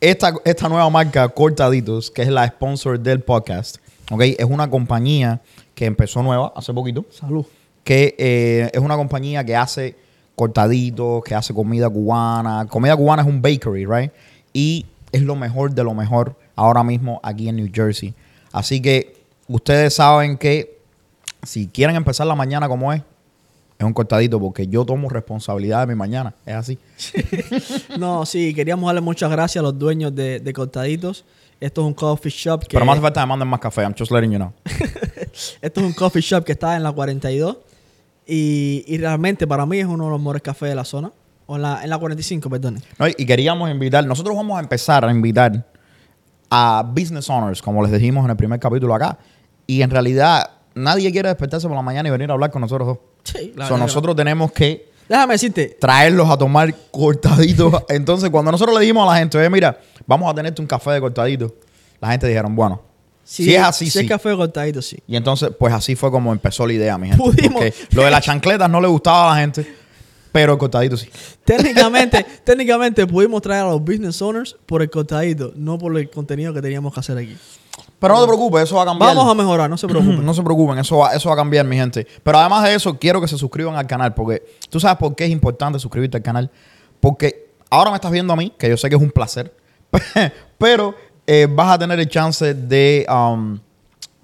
esta, esta nueva marca Cortaditos, que es la sponsor del podcast, ¿ok? Es una compañía que empezó nueva hace poquito Salud. que eh, es una compañía que hace cortaditos, que hace comida cubana. Comida cubana es un bakery, right? Y es lo mejor de lo mejor ahora mismo aquí en New Jersey. Así que ustedes saben que si quieren empezar la mañana como es, es un cortadito porque yo tomo responsabilidad de mi mañana. Es así. No, sí, queríamos darle muchas gracias a los dueños de, de Cortaditos. Esto es un coffee shop que Pero más hace falta que me manden más café. I'm just letting you know. esto es un coffee shop que está en la 42 y, y realmente para mí es uno de los mejores cafés de la zona o en la, en la 45, perdón. No, y queríamos invitar, nosotros vamos a empezar a invitar a business owners, como les dijimos en el primer capítulo acá. Y en realidad, nadie quiere despertarse por la mañana y venir a hablar con nosotros dos. Sí, la So, verdad que nosotros tenemos que. Déjame decirte, traerlos a tomar cortaditos. Entonces, cuando nosotros le dijimos a la gente, oye, mira, vamos a tenerte un café de cortadito, la gente dijeron, bueno, Si, es así, si sí. es café cortadito, sí. Y entonces, pues así fue como empezó la idea, mi gente. Pudimos. Porque lo de las chancletas no le gustaba a la gente, pero el cortadito sí. Técnicamente, técnicamente pudimos traer a los business owners por el cortadito, no por el contenido que teníamos que hacer aquí. Pero no te preocupes, eso va a cambiar. Vamos a mejorar, no se preocupen. No se preocupen, eso va, eso va a cambiar, mi gente. Pero además de eso, quiero que se suscriban al canal, porque tú sabes por qué es importante suscribirte al canal. Porque ahora me estás viendo a mí, que yo sé que es un placer, pero eh, vas a tener el chance de. um,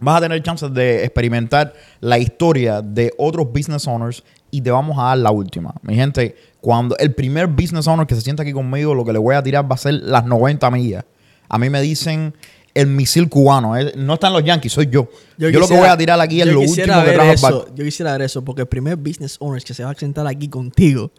vas a tener chance de experimentar la historia de otros business owners y te vamos a dar la última. Mi gente, cuando el primer business owner que se sienta aquí conmigo, lo que le voy a tirar va a ser las 90 millas. A mí me dicen el misil cubano. eh, No están los Yankees, soy yo. Yo, lo que voy a tirar aquí es lo último que trajo el eso, barco. Yo quisiera ver eso, porque el primer business owner que se va a sentar aquí contigo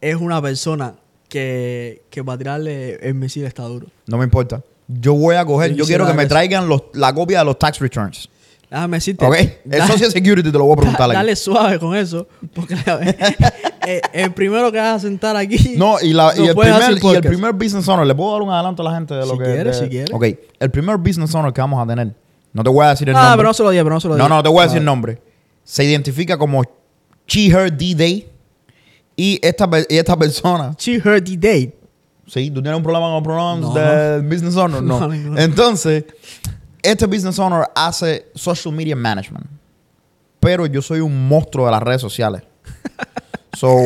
es una persona que, que va a tirarle el misil está duro. No me importa. Yo voy a coger, Yo yo quiero que me eso. traigan los- la copia de los tax returns. Déjame decirte. ¿Ok? El Social Security te lo voy a preguntar da-. Dale suave con eso, porque eh, el primero que vas a sentar aquí. No, y, la, no y, el primer, hacer y el podcast. primer business owner, ¿le puedo dar un adelanto a la gente de lo Si que quieres, de- si quieres. Ok, el primer business owner que vamos a tener, no te voy a decir el Ah, nombre. pero no se lo diga, pero no se lo no, diga. no, te voy a decir Ah. el nombre. Se identifica como She, Her, D-Day. Y esta, y esta persona, She heard the date. ¿sí? ¿Tú tienes un problema con los pronoun No, del business owner? No. No. Entonces, este business owner hace social media management. Pero yo soy un monstruo de las redes sociales. so,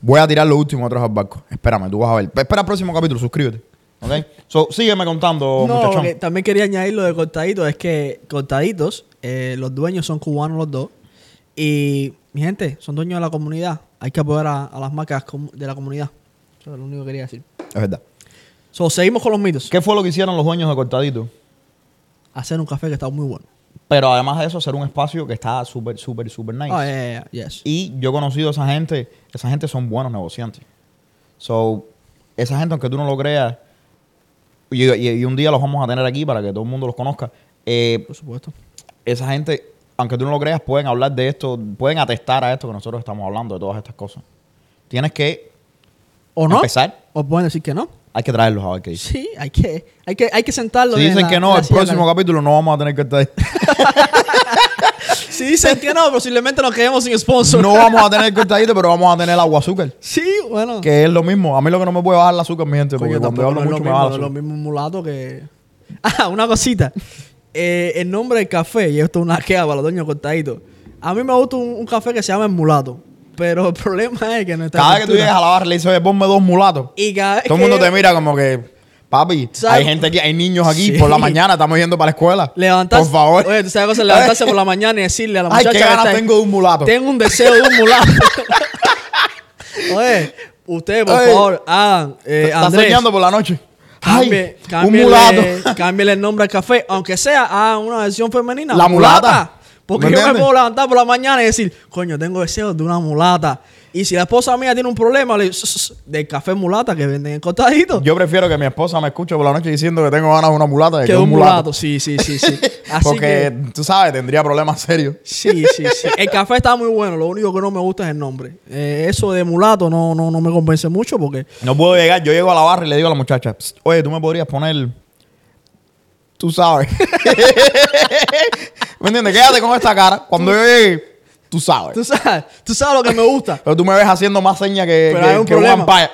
voy a tirar lo último atrás al barco. Espérame, tú vas a ver. Espera el próximo capítulo, suscríbete. ¿Ok? So, sígueme contando, No, muchachón. también quería añadir lo de cortaditos. Es que cortaditos, eh, los dueños son cubanos los dos. Y, mi gente, son dueños de la comunidad. Hay que apoyar a, a las marcas de la comunidad. Eso es lo único que quería decir. Es verdad. So, seguimos con los mitos. ¿Qué fue lo que hicieron los dueños de Cortadito? Hacer un café que está muy bueno. Pero además de eso, hacer un espacio que está súper, súper, súper nice. Ah, yeah, yeah, yeah, yes. Y yo he conocido a esa gente, esa gente son buenos negociantes. So, esa gente, aunque tú no lo creas, y, y- y un día los vamos a tener aquí para que todo el mundo los conozca. eh, Por supuesto. esa gente, aunque tú no lo creas, pueden hablar de esto, pueden atestar a esto que nosotros estamos hablando, de todas estas cosas. Tienes que ¿O no? empezar, ¿O pueden decir que no? Hay que traerlos a ver qué dicen. Sí, hay que, hay que, hay que sentarlo. Si en dicen la- que no, el próximo capítulo no vamos a tener que estar Si dicen que no, posiblemente nos quedemos sin sponsor. No vamos a tener cortadito, pero vamos a tener agua azúcar. Sí, bueno. Que es lo mismo. A mí lo que no me puede bajar el azúcar, mi gente, porque Coño, cuando yo no hablo es lo mucho me baja lo mismo mulato que... Ah, una cosita. Eh, el nombre del café, y esto es una queja para los dueños cortaditos. A mí me gusta un, un café que se llama el mulato. Pero el problema es que no está Cada vez que tú llegas a la barra le dices, ponme dos mulatos. Y cada vez Todo el que mundo te mira como que, papi, ¿Sabes? hay gente aquí, hay niños aquí Sí. por la mañana, estamos yendo para la escuela. Levantarse, Por favor. Oye, tú sabes cosa, levantarse por la mañana y decirle a la Ay, muchacha qué que ganas está tengo de un mulato. Tengo un deseo de un mulato. Oye, ustedes, por Oye, favor, hagan. Eh, Estás soñando por la noche. Cambie, Ay, un mulato. cámbiale el nombre al café, aunque sea a una versión femenina. La mulata. Porque ¿Me yo me puedo levantar por la mañana y decir, coño, tengo deseos de una mulata. Y si la esposa mía tiene un problema, le digo, "Ss, ss, del café mulata que venden en cortadito. Yo prefiero que mi esposa me escuche por la noche diciendo que tengo ganas de una mulata de que que un un mulato. mulato. Sí, sí, sí, sí. Así Porque, que, tú sabes, tendría problemas serios. sí, sí, sí. El café está muy bueno. Lo único que no me gusta es el nombre. Eh, eso de mulato no, no, no me convence mucho porque No puedo llegar. Yo llego a la barra y le digo a la muchacha, "Psst, oye, tú me podrías poner. Tú sabes. ¿Me entiendes? Quédate con esta cara. Cuando yo llegue, tú sabes. tú sabes, tú sabes lo que me gusta. Pero tú me ves haciendo más señas que, Pero que, hay un que un problema. vampire.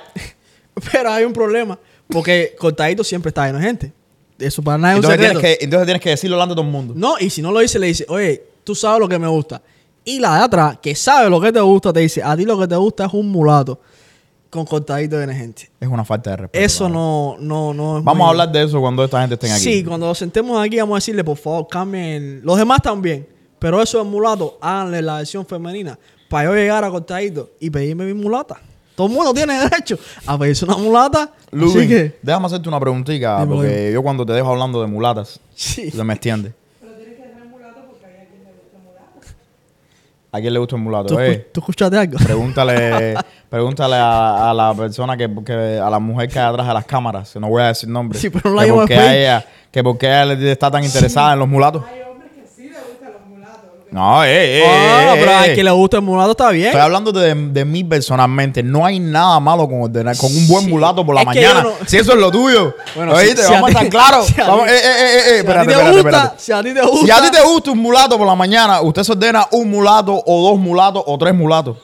Pero hay un problema. Porque cortadito siempre está lleno de gente. Eso para nada es un Entonces tienes, secreto. que, entonces tienes que decirlo delante de todo el mundo. No, y si no lo dice, le dice, oye, tú sabes lo que me gusta. Y la de atrás, que sabe lo que te gusta, te dice, a ti lo que te gusta es un mulato con cortadito de gente. Es una falta de respeto. Eso no, no, no es Vamos muy- a hablar de eso cuando esta gente esté aquí. Sí, cuando nos sentemos aquí vamos a decirle, por favor, cambien. Los demás también. Pero eso es mulato, háganle la versión femenina. Para yo llegar a cortadito y pedirme mi mulata. Todo el mundo tiene derecho a pedirse una mulata. Lubin, así que, déjame hacerte una preguntita, Dímelo, porque yo cuando te dejo hablando de mulatas, sí. te me extiendes. ¿A quién le gusta el mulato? ¿Tú, Eh, ¿Tú escuchaste algo? Pregúntale, pregúntale a, a la persona que, que- a la mujer que hay atrás de las cámaras, no voy a decir nombre. Sí, pero no la que porque ella, que porque ella está tan interesada en sí los mulatos. No, eh, eh, Ah, eh, pero eh. al que le gusta el mulato está bien. Estoy hablando de, de mí personalmente. No hay nada malo con ordenar con un buen Sí. mulato por la Es mañana. no- Si eso es lo tuyo. Bueno, Oíste, si- si vamos a a estar claros. si a Vamos, eh, eh, eh, eh, si a espérate, ti te espérate, gusta, espérate. si a ti te gusta. Si a ti te gusta un mulato por la mañana, usted se ordena un mulato o dos mulatos o tres mulatos.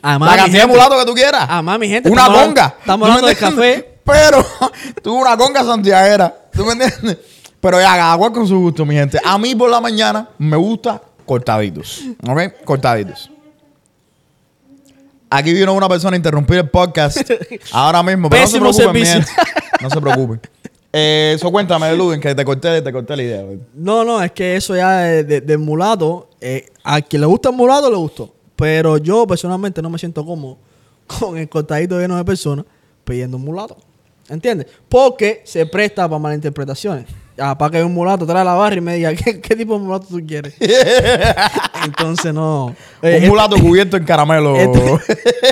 Además, la mi cantidad de mulatos que tú quieras. Además, mi gente, Una conga. estamos ¿Tú me hablando de café. Pero tú una conga santiaguera. ¿Tú me entiendes? Pero ya, cada cual con su gusto, mi gente. A mí por la mañana me gusta cortaditos. ¿Ok? Cortaditos. Aquí vino una persona a interrumpir el podcast ahora mismo. Pero Pésimo no se preocupen, servicio. No se preocupen. Eh, Eso cuéntame, Luden, que te corté, te corté la idea. No, no, es que eso ya de, de- del mulato, eh, a quien le gusta el mulato le gustó. Pero yo personalmente no me siento cómodo con el cortadito lleno de personas pidiendo un mulato. ¿Entiendes? Porque se presta para malinterpretaciones. Ah, para que un mulato trae la barra y me diga, ¿qué, qué tipo de mulato tú quieres? Entonces no. Eh, un mulato cubierto en caramelo. esto-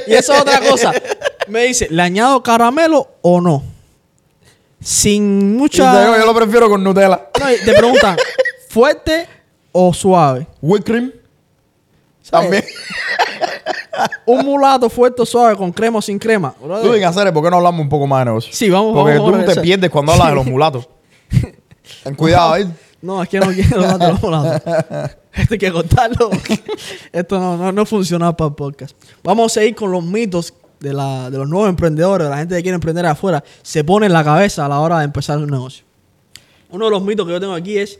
y eso es otra cosa. Me dice, ¿le añado caramelo o no? Sin mucha... yo lo prefiero con Nutella. No, te preguntan, ¿fuerte o suave? Whipped cream. También. Un mulato fuerte o suave con crema o sin crema. Luden, hacer, ¿por qué no hablamos un poco más de negocio? Sí, vamos, Porque vamos, tú vamos te pierdes cuando hablas de los mulatos. Ten cuidado, ¿eh? No, es que no quiero los mulatos. Esto hay que contarlo. Esto no, no, no funciona para el podcast. Vamos a seguir con los mitos de, la, de los nuevos emprendedores, de la gente que quiere emprender afuera. Se pone en la cabeza a la hora de empezar un negocio. Uno de los mitos que yo tengo aquí es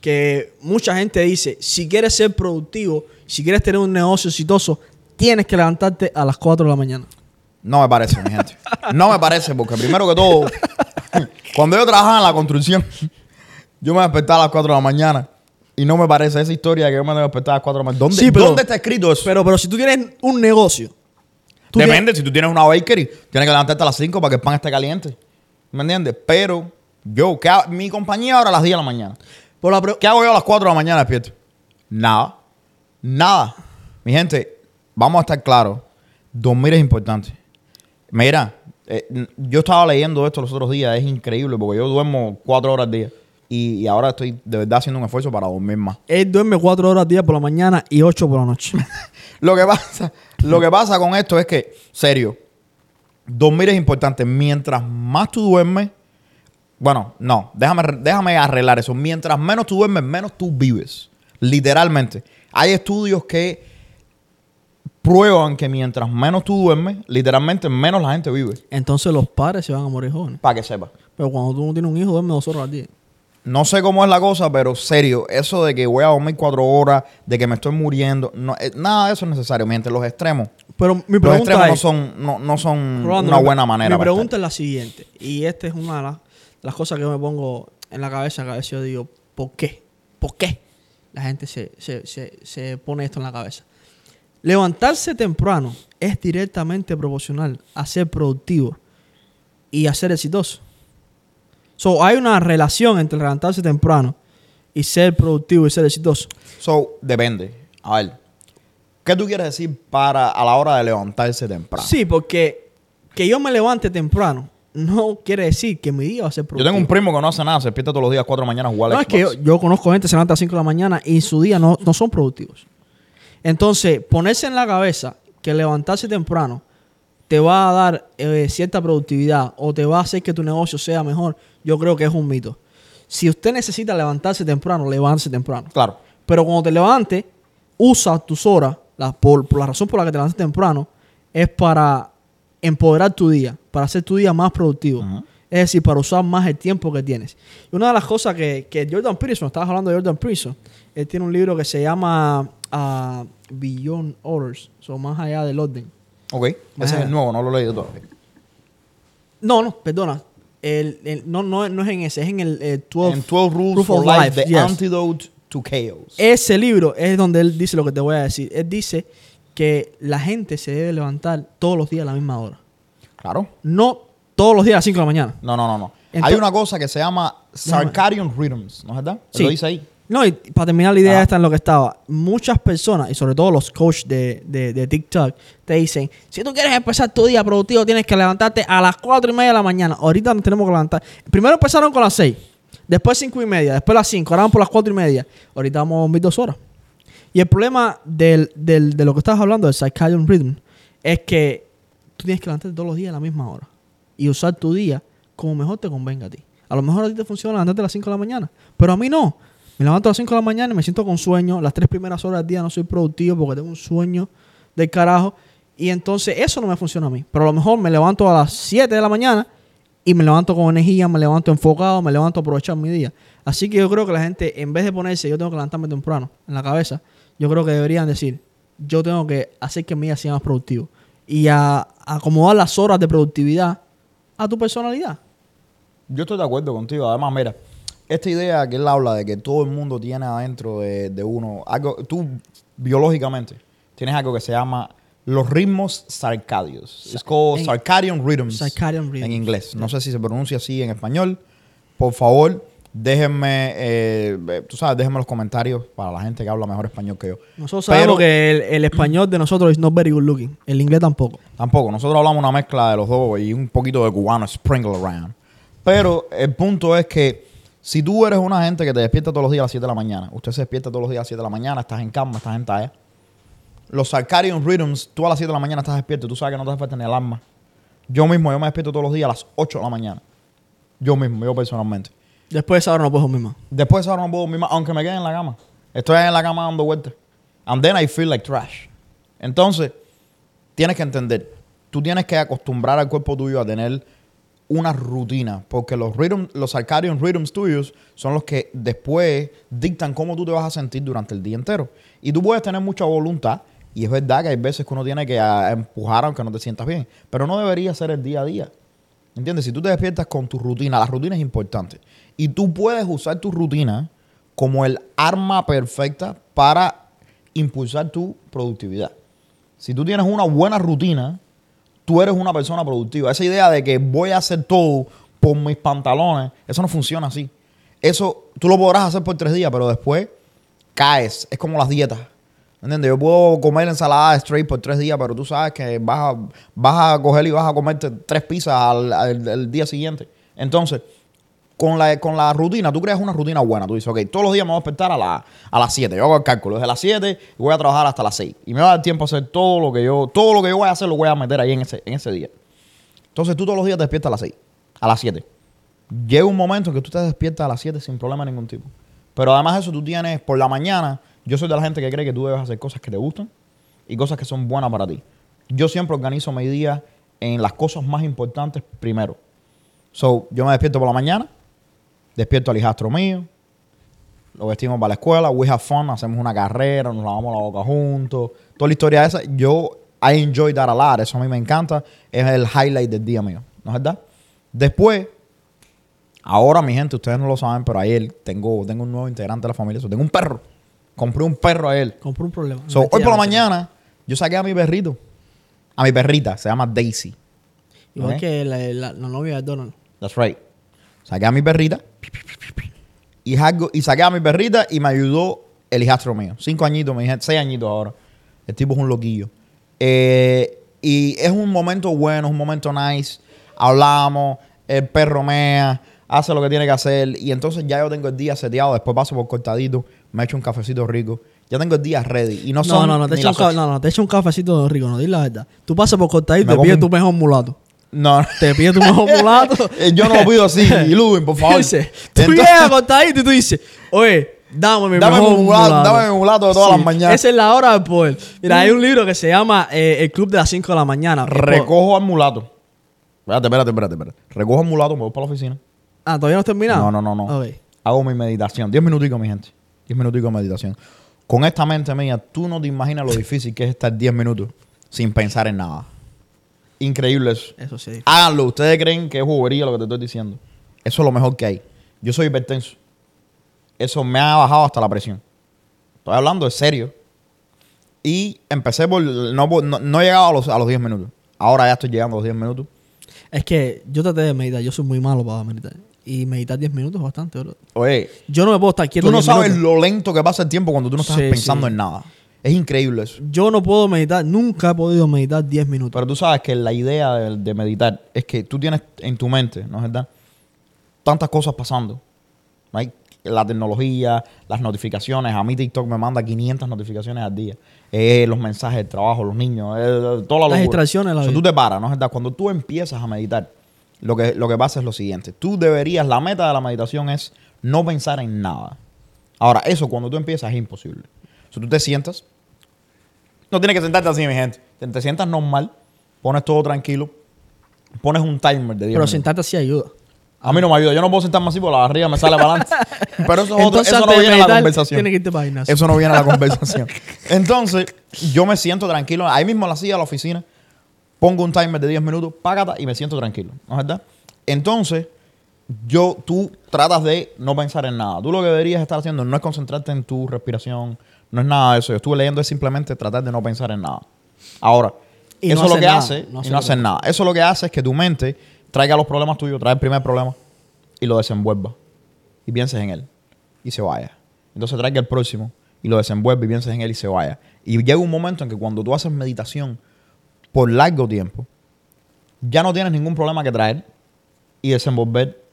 que mucha gente dice, si quieres ser productivo, si quieres tener un negocio exitoso, tienes que levantarte a las 4 de la mañana. No me parece, mi gente. No me parece, porque primero que todo, cuando yo trabajaba en la construcción, yo me despertaba a las 4 de la mañana. Y no me parece esa historia de que yo me despertaba a las 4 de la mañana. ¿Dónde, Sí, pero- ¿dónde está escrito eso? Pero, pero si tú tienes un negocio, tú Depende, si tú tienes una bakery, tienes que levantarte a las 5 para que el pan esté caliente. ¿Me entiendes? Pero yo, ¿qué mi compañía ahora a las 10 de la mañana. tienes- por la pre- ¿Qué hago yo a las 4 de la mañana despierto? Nada. Nada. Mi gente, vamos a estar claros. Dormir es importante. Mira, eh, n- yo estaba leyendo esto los otros días. Es increíble porque yo duermo 4 horas al día. Y, y ahora estoy de verdad haciendo un esfuerzo para dormir más. Él duerme cuatro horas al día por la mañana y ocho por la noche. Lo que pasa, lo que pasa con esto es que, serio, dormir es importante. Mientras más tú duermes, bueno, no, déjame, déjame arreglar eso. Mientras menos tú duermes, menos tú vives. Literalmente. Hay estudios que prueban que mientras menos tú duermes, literalmente menos la gente vive. Entonces los padres se van a morir jóvenes. Para que sepas. Pero cuando tú no tienes un hijo, duerme dos horas al día. No sé cómo es la cosa, pero serio, eso de que voy a dormir cuatro horas, de que me estoy muriendo, no, eh, nada de eso es necesario. Mientras los extremos, Pero mi los pregunta extremos no son, no, no son Rolando, una buena manera. Mi pregunta es la siguiente. Y esta es una de las, las cosas que yo me pongo en la cabeza. Que a veces yo digo, ¿por qué? ¿Por qué? La gente se, se, se, se pone esto en la cabeza. Levantarse temprano es directamente proporcional a ser productivo y a ser exitoso. So, hay una relación entre levantarse temprano y ser productivo y ser exitoso. So, depende. A ver, ¿qué tú quieres decir para a la hora de levantarse temprano? Sí, porque que yo me levante temprano no quiere decir que mi día va a ser Yo productivo. tengo un primo que no hace nada, se despierta todos los días a 4 de la mañana a jugar No, es que yo, yo conozco gente que se levanta a las 5 de la mañana y su día no, no son productivos. Entonces, ponerse en la cabeza que levantarse temprano te va a dar eh, cierta productividad o te va a hacer que tu negocio sea mejor, yo creo que es un mito. Si usted necesita levantarse temprano, levántese temprano. Claro. Pero cuando te levantes, usa tus horas, la, por, por la razón por la que te levantas temprano, es para empoderar tu día, para hacer tu día más productivo. Es decir, para usar más el tiempo que tienes. Y una de las cosas que, que Jordan Peterson, estabas hablando de Jordan Peterson, él tiene un libro que se llama ah, Beyond Orders, o más allá del orden. Ok, ese es el nuevo, no lo he leído todavía. No, no, perdona. El, el- no, no, no es en ese, es en el eh, 12. En 12 Rules Proof for of Life, Life, The yes. Antidote to Chaos. Ese libro es donde él dice lo que te voy a decir. Él dice que la gente se debe levantar todos los días a la misma hora. Claro. No todos los días a las 5 de la mañana. No, no, no, no. Hay una cosa que se llama Circadian Rhythms, ¿no es verdad? Sí. Lo dice ahí. No, y para terminar la idea Ah. esta en lo que estaba, muchas personas, y sobre todo los coaches de, de, de TikTok, te dicen, si tú quieres empezar tu día productivo, tienes que levantarte a las 4 y media de la mañana. Ahorita nos tenemos que levantar. Primero empezaron con las 6, después 5 y media, después las 5, ahora vamos por las 4 y media. Ahorita vamos a dormir dos horas. Y el problema del, del- de lo que estás hablando, del circadian rhythm, es que tú tienes que levantarte todos los días a la misma hora y usar tu día como mejor te convenga a ti. A lo mejor a ti te funciona levantarte a las 5 de la mañana, pero a mí no. Me levanto a las 5 de la mañana y me siento con sueño. Las tres primeras horas del día no soy productivo porque tengo un sueño del carajo. Y entonces eso no me funciona a mí. Pero a lo mejor me levanto a las 7 de la mañana y me levanto con energía, me levanto enfocado, me levanto a aprovechar mi día. Así que yo creo que la gente, en vez de ponerse yo tengo que levantarme temprano en la cabeza, yo creo que deberían decir, yo tengo que hacer que mi día sea más productivo. Y acomodar las horas de productividad a tu personalidad. Yo estoy de acuerdo contigo. Además, mira, esta idea que él habla de que todo el mundo tiene adentro de, de uno, algo, tú biológicamente tienes algo que se llama los ritmos circadios. Es called circadian rhythms en inglés. No sé si se pronuncia así en español. Por favor, déjenme, eh, tú sabes, déjenme los comentarios para la gente que habla mejor español que yo. Nosotros sabemos Pero- que el, el español de nosotros es not very good looking. El inglés tampoco. Tampoco. Nosotros hablamos una mezcla de los dos y un poquito de cubano sprinkle around. Pero el punto es que si tú eres una gente que te despierta todos los días a las 7 de la mañana, usted se despierta todos los días a las 7 de la mañana, estás en cama, estás en talla. Los circadian rhythms, tú a las 7 de la mañana estás despierto, tú sabes que no te hace falta ni alarma. Yo mismo, yo me despierto todos los días a las 8 de la mañana. Yo mismo, yo personalmente. Después de esa hora no puedo dormir más. Después de esa hora no puedo dormir más, aunque me quede en la cama. Estoy en la cama dando vueltas. And then I feel like trash. Entonces, tienes que entender, tú tienes que acostumbrar al cuerpo tuyo a tener una rutina, porque los rhythm, los circadian rhythms tuyos son los que después dictan cómo tú te vas a sentir durante el día entero. Y tú puedes tener mucha voluntad, y es verdad que hay veces que uno tiene que ah, empujar aunque no te sientas bien, pero no debería ser el día a día. ¿Entiendes? Si tú te despiertas con tu rutina, la rutina es importante. Y tú puedes usar tu rutina como el arma perfecta para impulsar tu productividad. Si tú tienes una buena rutina, tú eres una persona productiva. Esa idea de que voy a hacer todo por mis pantalones, eso no funciona así. Eso tú lo podrás hacer por tres días, pero después caes. Es como las dietas. ¿Entiendes? Yo puedo comer ensalada straight por tres días, pero tú sabes que vas a, vas a coger y vas a comerte tres pizzas al, día siguiente. Entonces, con la, con la rutina, tú creas una rutina buena. Tú dices, ok, todos los días me voy a despertar a, a las 7. Yo hago el cálculo. Desde las 7 y voy a trabajar hasta las 6. Y me va a dar tiempo a hacer todo lo que yo, todo lo que yo voy a hacer, lo voy a meter ahí en ese, en ese día. Entonces tú todos los días te despiertas a las 6, a las 7. Llega un momento en que tú te despiertas a las 7 sin problema ningún tipo. Pero además de eso, tú tienes por la mañana. Yo soy de la gente que cree que tú debes hacer cosas que te gustan y cosas que son buenas para ti. Yo siempre organizo mi día en las cosas más importantes primero. So, yo me despierto por la mañana, despierto al hijastro mío, lo vestimos para la escuela, we have fun, hacemos una carrera, nos lavamos la boca juntos, toda la historia esa. Yo, I enjoy that a lot, eso a mí me encanta, es el highlight del día mío, ¿no es verdad? Después, ahora mi gente, ustedes no lo saben, pero ayer tengo, tengo un nuevo integrante de la familia, so, tengo un perro, compré un perro a él. Compré un problema. So, hoy por la mañana, yo saqué a mi perrito, a mi perrita, se llama Daisy. Igual que la, la- la novia de Donald. That's right. Saqué a mi perrita y, algo- y saqué a mi perrita y me ayudó el hijastro mío. Cinco añitos, mi gente, seis añitos ahora. El tipo es un loquillo. Eh, y es un momento bueno, es un momento nice. Hablamos, el perro mea, hace lo que tiene que hacer. Y entonces ya yo tengo el día seteado. Después paso por cortadito, me echo un cafecito rico. Ya tengo el día ready. Y no, No, son no, no, te ni echa un, ca- no, no, te echa un cafecito rico, no, di la verdad. Tú pasas por cortadito y Me te pides un- tu mejor mulato. No, Te pides tu mejor mulato. Eh, yo no lo pido así. Y Lubin, por favor. Dice, tú Entonces- llegas a cortadito y tú dices, oye, dame mi Dame mejor mi mulato, mulato. dame mi mulato de todas las mañanas. Esa es la hora del poder. Mira, hay un libro que se llama eh, El Club de las 5 de la mañana. Recojo al mulato. Espérate, espérate, espérate, espérate. Recojo al mulato, me voy para la oficina. Ah, ¿todavía no has terminado? No, no, no, no. Hago mi meditación. Diez minuticos, mi gente. Diez minuticos de meditación. Con esta mente mía, tú no te imaginas lo difícil que es estar diez minutos sin pensar en nada. Increíble eso. Eso sí. Háganlo. Ustedes creen que es bobería lo que te estoy diciendo. Eso es lo mejor que hay. Yo soy hipertenso. Eso me ha bajado hasta la presión. Estoy hablando de serio. Y empecé por... No, no, no he llegado a los, a los 10 minutos. Ahora ya estoy llegando a los 10 minutos. Es que yo traté de meditar. Yo soy muy malo para meditar. Y meditar 10 minutos es bastante, bro. Oye, Yo no me puedo estar quieto tú no 10 sabes minutos. lo lento que pasa el tiempo cuando tú no estás Sí, pensando sí. en nada. Es increíble eso. Yo no puedo meditar. Nunca he podido meditar 10 minutos. Pero tú sabes que la idea de, de meditar es que tú tienes en tu mente, ¿no es verdad? Tantas cosas pasando. right? la tecnología, las notificaciones. A mí TikTok me manda 500 notificaciones al día. Eh, los mensajes del trabajo, los niños, eh, toda la Las distracciones, la O sea, tú te paras, ¿no es verdad? Cuando tú empiezas a meditar, lo que, lo que pasa es lo siguiente. Tú deberías, la meta de la meditación es no pensar en nada. Ahora, eso cuando tú empiezas es imposible. Sea, tú te sientas, no tienes que sentarte así, mi gente. Te, te sientas normal, pones todo tranquilo, pones un timer de 10 Pero sentarte así ayuda. A mí no me ayuda. Yo no puedo sentarme así porque la barriga me sale para adelante. Pero eso, es otro- eso no viene a la conversación. Que irte. Eso no viene a la conversación. Entonces, yo me siento tranquilo. Ahí mismo en la silla de la oficina, pongo un timer de 10 minutos, págata y me siento tranquilo. ¿No es verdad? Entonces, yo, tú tratas de no pensar en nada. Tú lo que deberías estar haciendo no es concentrarte en tu respiración, no es nada de eso. Yo estuve leyendo es simplemente tratar de no pensar en nada. Ahora, Y eso no lo hacer que nada, hace, no y no hacer nada. nada. Eso lo que hace es que tu mente traiga los problemas tuyos, trae el primer problema y lo desenvuelva. Y pienses en él. Y se vaya. Entonces traiga el próximo y lo desenvuelve y pienses en él y se vaya. Y llega un momento en que cuando tú haces meditación por largo tiempo, ya no tienes ningún problema que traer y desenvolver.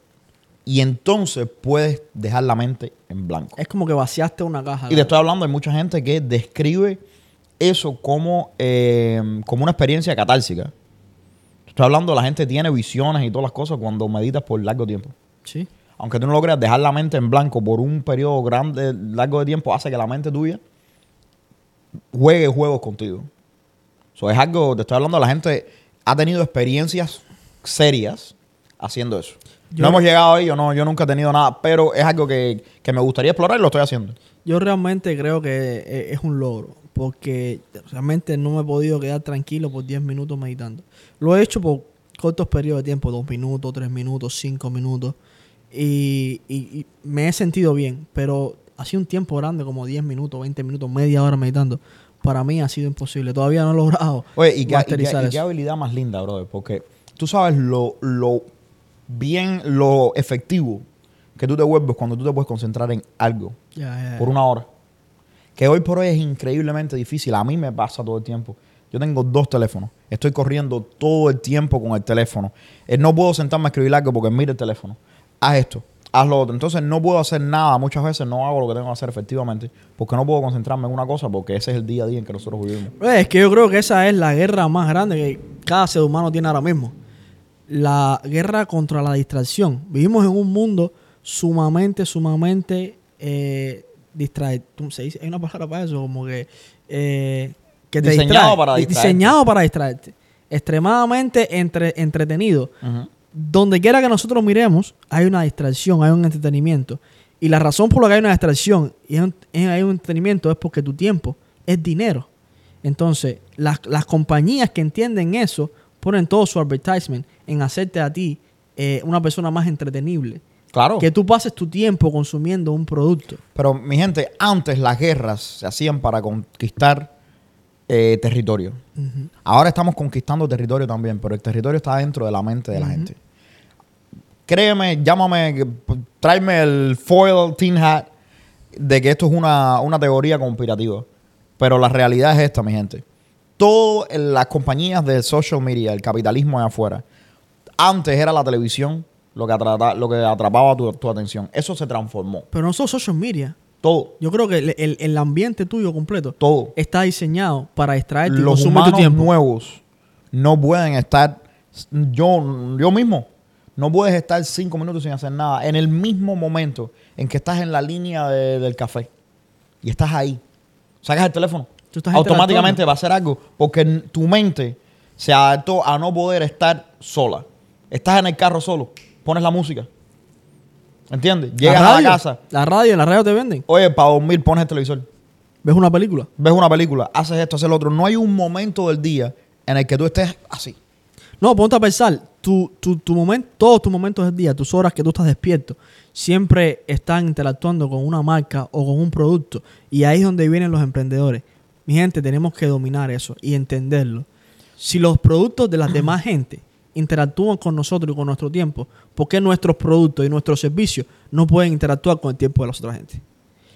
Y entonces puedes dejar la mente en blanco. Es como que vaciaste una caja. Y te estoy hablando, hay mucha gente que describe eso como, eh, como una experiencia catársica. Estoy hablando, la gente tiene visiones y todas las cosas cuando meditas por largo tiempo. Sí. Aunque tú no lo creas, dejar la mente en blanco por un periodo grande, largo de tiempo, hace que la mente tuya juegue juegos contigo. Eso es algo, te estoy hablando, la gente ha tenido experiencias serias haciendo eso. Yo- no hemos llegado ahí, yo, no, yo nunca he tenido nada, pero es algo que, que me gustaría explorar y lo estoy haciendo. Yo realmente creo que eh, es un logro, porque realmente no me he podido quedar tranquilo por 10 minutos meditando. Lo he hecho por cortos periodos de tiempo, 2 minutos, 3 minutos, 5 minutos, y, y- y me he sentido bien, pero ha sido un tiempo grande, como 10 minutos, 20 minutos, media hora meditando. Para mí ha sido imposible, todavía no he logrado Oye, y qué, y habilidad más linda, brother, porque tú sabes lo, lo bien, lo efectivo que tú te vuelves cuando tú te puedes concentrar en algo por una hora. Que hoy por hoy es increíblemente difícil. A mí me pasa todo el tiempo. Yo tengo dos teléfonos. Estoy corriendo todo el tiempo con el teléfono. Eh, no puedo sentarme a escribir algo porque mira el teléfono. Haz esto, haz lo otro. Entonces no puedo hacer nada. Muchas veces no hago lo que tengo que hacer efectivamente porque no puedo concentrarme en una cosa porque ese es el día a día en que nosotros vivimos. Pues, Es que yo creo que esa es la guerra más grande que cada ser humano tiene ahora mismo. La guerra contra la distracción. Vivimos en un mundo sumamente, sumamente eh, distraído. ¿Se dice? Hay una palabra para eso, como que, eh, que te Diseñado distrae. para Di- distraerte. Diseñado para distraerte. Extremadamente entre- entretenido. Donde quiera que nosotros miremos, hay una distracción, hay un entretenimiento. Y la razón por la que hay una distracción y hay un, hay un entretenimiento es porque tu tiempo es dinero. Entonces, las, las compañías que entienden eso ponen todo su advertisement en hacerte a ti eh, una persona más entretenible. Claro. Que tú pases tu tiempo consumiendo un producto. Pero, mi gente, antes las guerras se hacían para conquistar eh, territorio. Ahora estamos conquistando territorio también, pero el territorio está dentro de la mente de la gente. Créeme, llámame, tráeme el foil tin hat de que esto es una, una teoría conspirativa. Pero la realidad es esta, mi gente. Todas las compañías de social media, el capitalismo de afuera, antes era la televisión lo que, atrata- lo que atrapaba tu, tu atención. Eso se transformó. Pero no solo social media. Todo, Yo creo que el, el- el ambiente tuyo completo todo. está diseñado para distraerte y los tu humanos tiempo. nuevos no pueden estar yo yo mismo no puedes estar cinco minutos sin hacer nada en el mismo momento en que estás en la línea de- del café y estás ahí sacas el teléfono Tú estás automáticamente va a hacer algo porque tu mente se adaptó a no poder estar sola estás en el carro solo pones la música ¿entiendes? llegas a la casa La radio, en la radio te venden. oye para dormir pones el televisor ¿Ves una película? ves una película, haces esto, haces lo otro. No hay un momento del día en el que tú estés así. No, ponte a pensar, tu, tu, tu momento, todos tus momentos del día, tus horas que tú estás despierto, siempre están interactuando con una marca o con un producto. Y ahí es donde vienen los emprendedores. Mi gente, tenemos que dominar eso y entenderlo. Si los productos de la demás gente interactúan con nosotros y con nuestro tiempo, ¿por qué nuestros productos y nuestros servicios no pueden interactuar con el tiempo de las otras gente?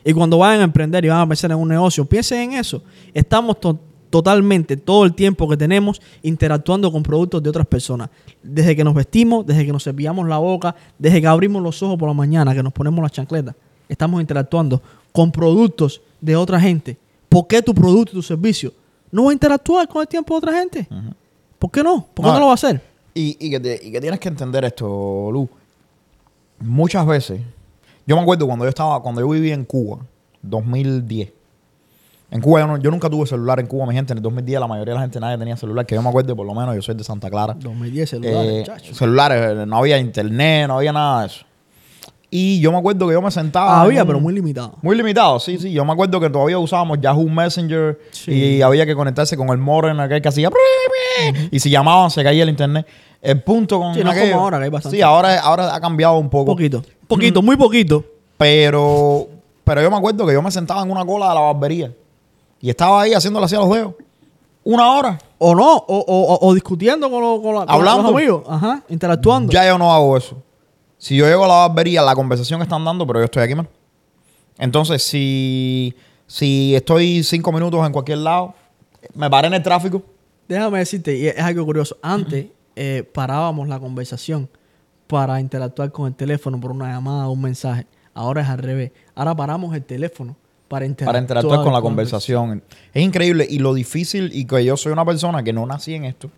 Y cuando vayan a emprender y van a pensar en un negocio, piensen en eso. Estamos to- totalmente, todo el tiempo que tenemos, interactuando con productos de otras personas. Desde que nos vestimos, desde que nos cepillamos la boca, desde que abrimos los ojos por la mañana, que nos ponemos las chancletas. estamos interactuando con productos de otra gente, ¿por qué tu producto y tu servicio no va a interactuar con el tiempo de otra gente? ¿Por qué no? ¿Por qué No, no, lo va a hacer? Y, y que te- y que tienes que entender esto, Lu. Muchas veces, yo me acuerdo cuando yo estaba, cuando yo vivía en Cuba, 2010. En Cuba yo, no- yo nunca tuve celular en Cuba, mi gente. En el 2010 la mayoría de la gente nadie tenía celular, que yo me acuerdo por lo menos, yo soy de Santa Clara. 2010 celulares, Eh, celulares, eh, no había internet, no había nada de eso. Y yo me acuerdo que yo me sentaba. Había, un- pero muy limitado. Muy limitado, sí, sí. Yo me acuerdo que todavía usábamos Yahoo Messenger Sí. y había que conectarse con el modem aquel que hacía... Y si llamaban se caía el internet. El punto con Sí, no es aquello- como ahora, que hay bastante. Sí, ahora, ahora ha cambiado un poco. Poquito. Poquito, muy poquito. Pero, pero yo me acuerdo que yo me sentaba en una cola de la barbería y estaba ahí haciéndole así a los dedos. Una hora. O no, o, o- discutiendo con, la- con Hablando. los amigos. Ajá, interactuando. Ya yo no hago eso. Si yo llego a la barbería, la conversación que están dando, pero yo estoy aquí, man. Entonces, si, si estoy cinco minutos en cualquier lado, me paré en el tráfico. Déjame decirte, y es algo curioso. Antes eh, parábamos la conversación para interactuar con el teléfono por una llamada o un mensaje. Ahora es al revés. Ahora paramos el teléfono para interactuar, para interactuar con la conversación. Es increíble y lo difícil y que yo soy una persona que no nací en esto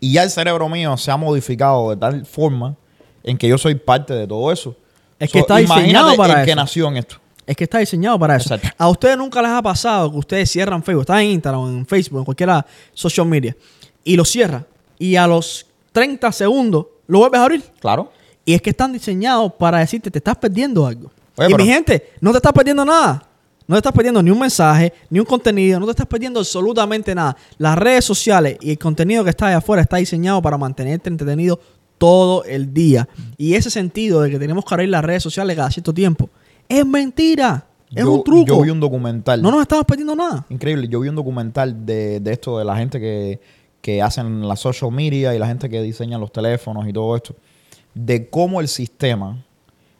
y ya el cerebro mío se ha modificado de tal forma en que yo soy parte de todo eso. Es que está diseñado para el que eso. nació en esto. Es que está diseñado para eso. Exacto. A ustedes nunca les ha pasado que ustedes cierran Facebook, están en Instagram, en Facebook, en cualquiera social media, y lo cierran. Y a los 30 segundos lo vuelves a abrir. Claro. Y es que están diseñados para decirte, te estás perdiendo algo. Oye, y pero- mi gente, no te estás perdiendo nada. No te estás perdiendo ni un mensaje, ni un contenido, no te estás perdiendo absolutamente nada. Las redes sociales y el contenido que está allá afuera está diseñado para mantenerte entretenido todo el día. Y ese sentido de que tenemos que abrir las redes sociales cada cierto tiempo es mentira. Es Yo- un truco. Yo vi un documental. No nos estamos perdiendo nada. Increíble. Yo vi un documental de, de esto, de la gente que, que hacen la social media y la gente que diseña los teléfonos y todo esto. De cómo el sistema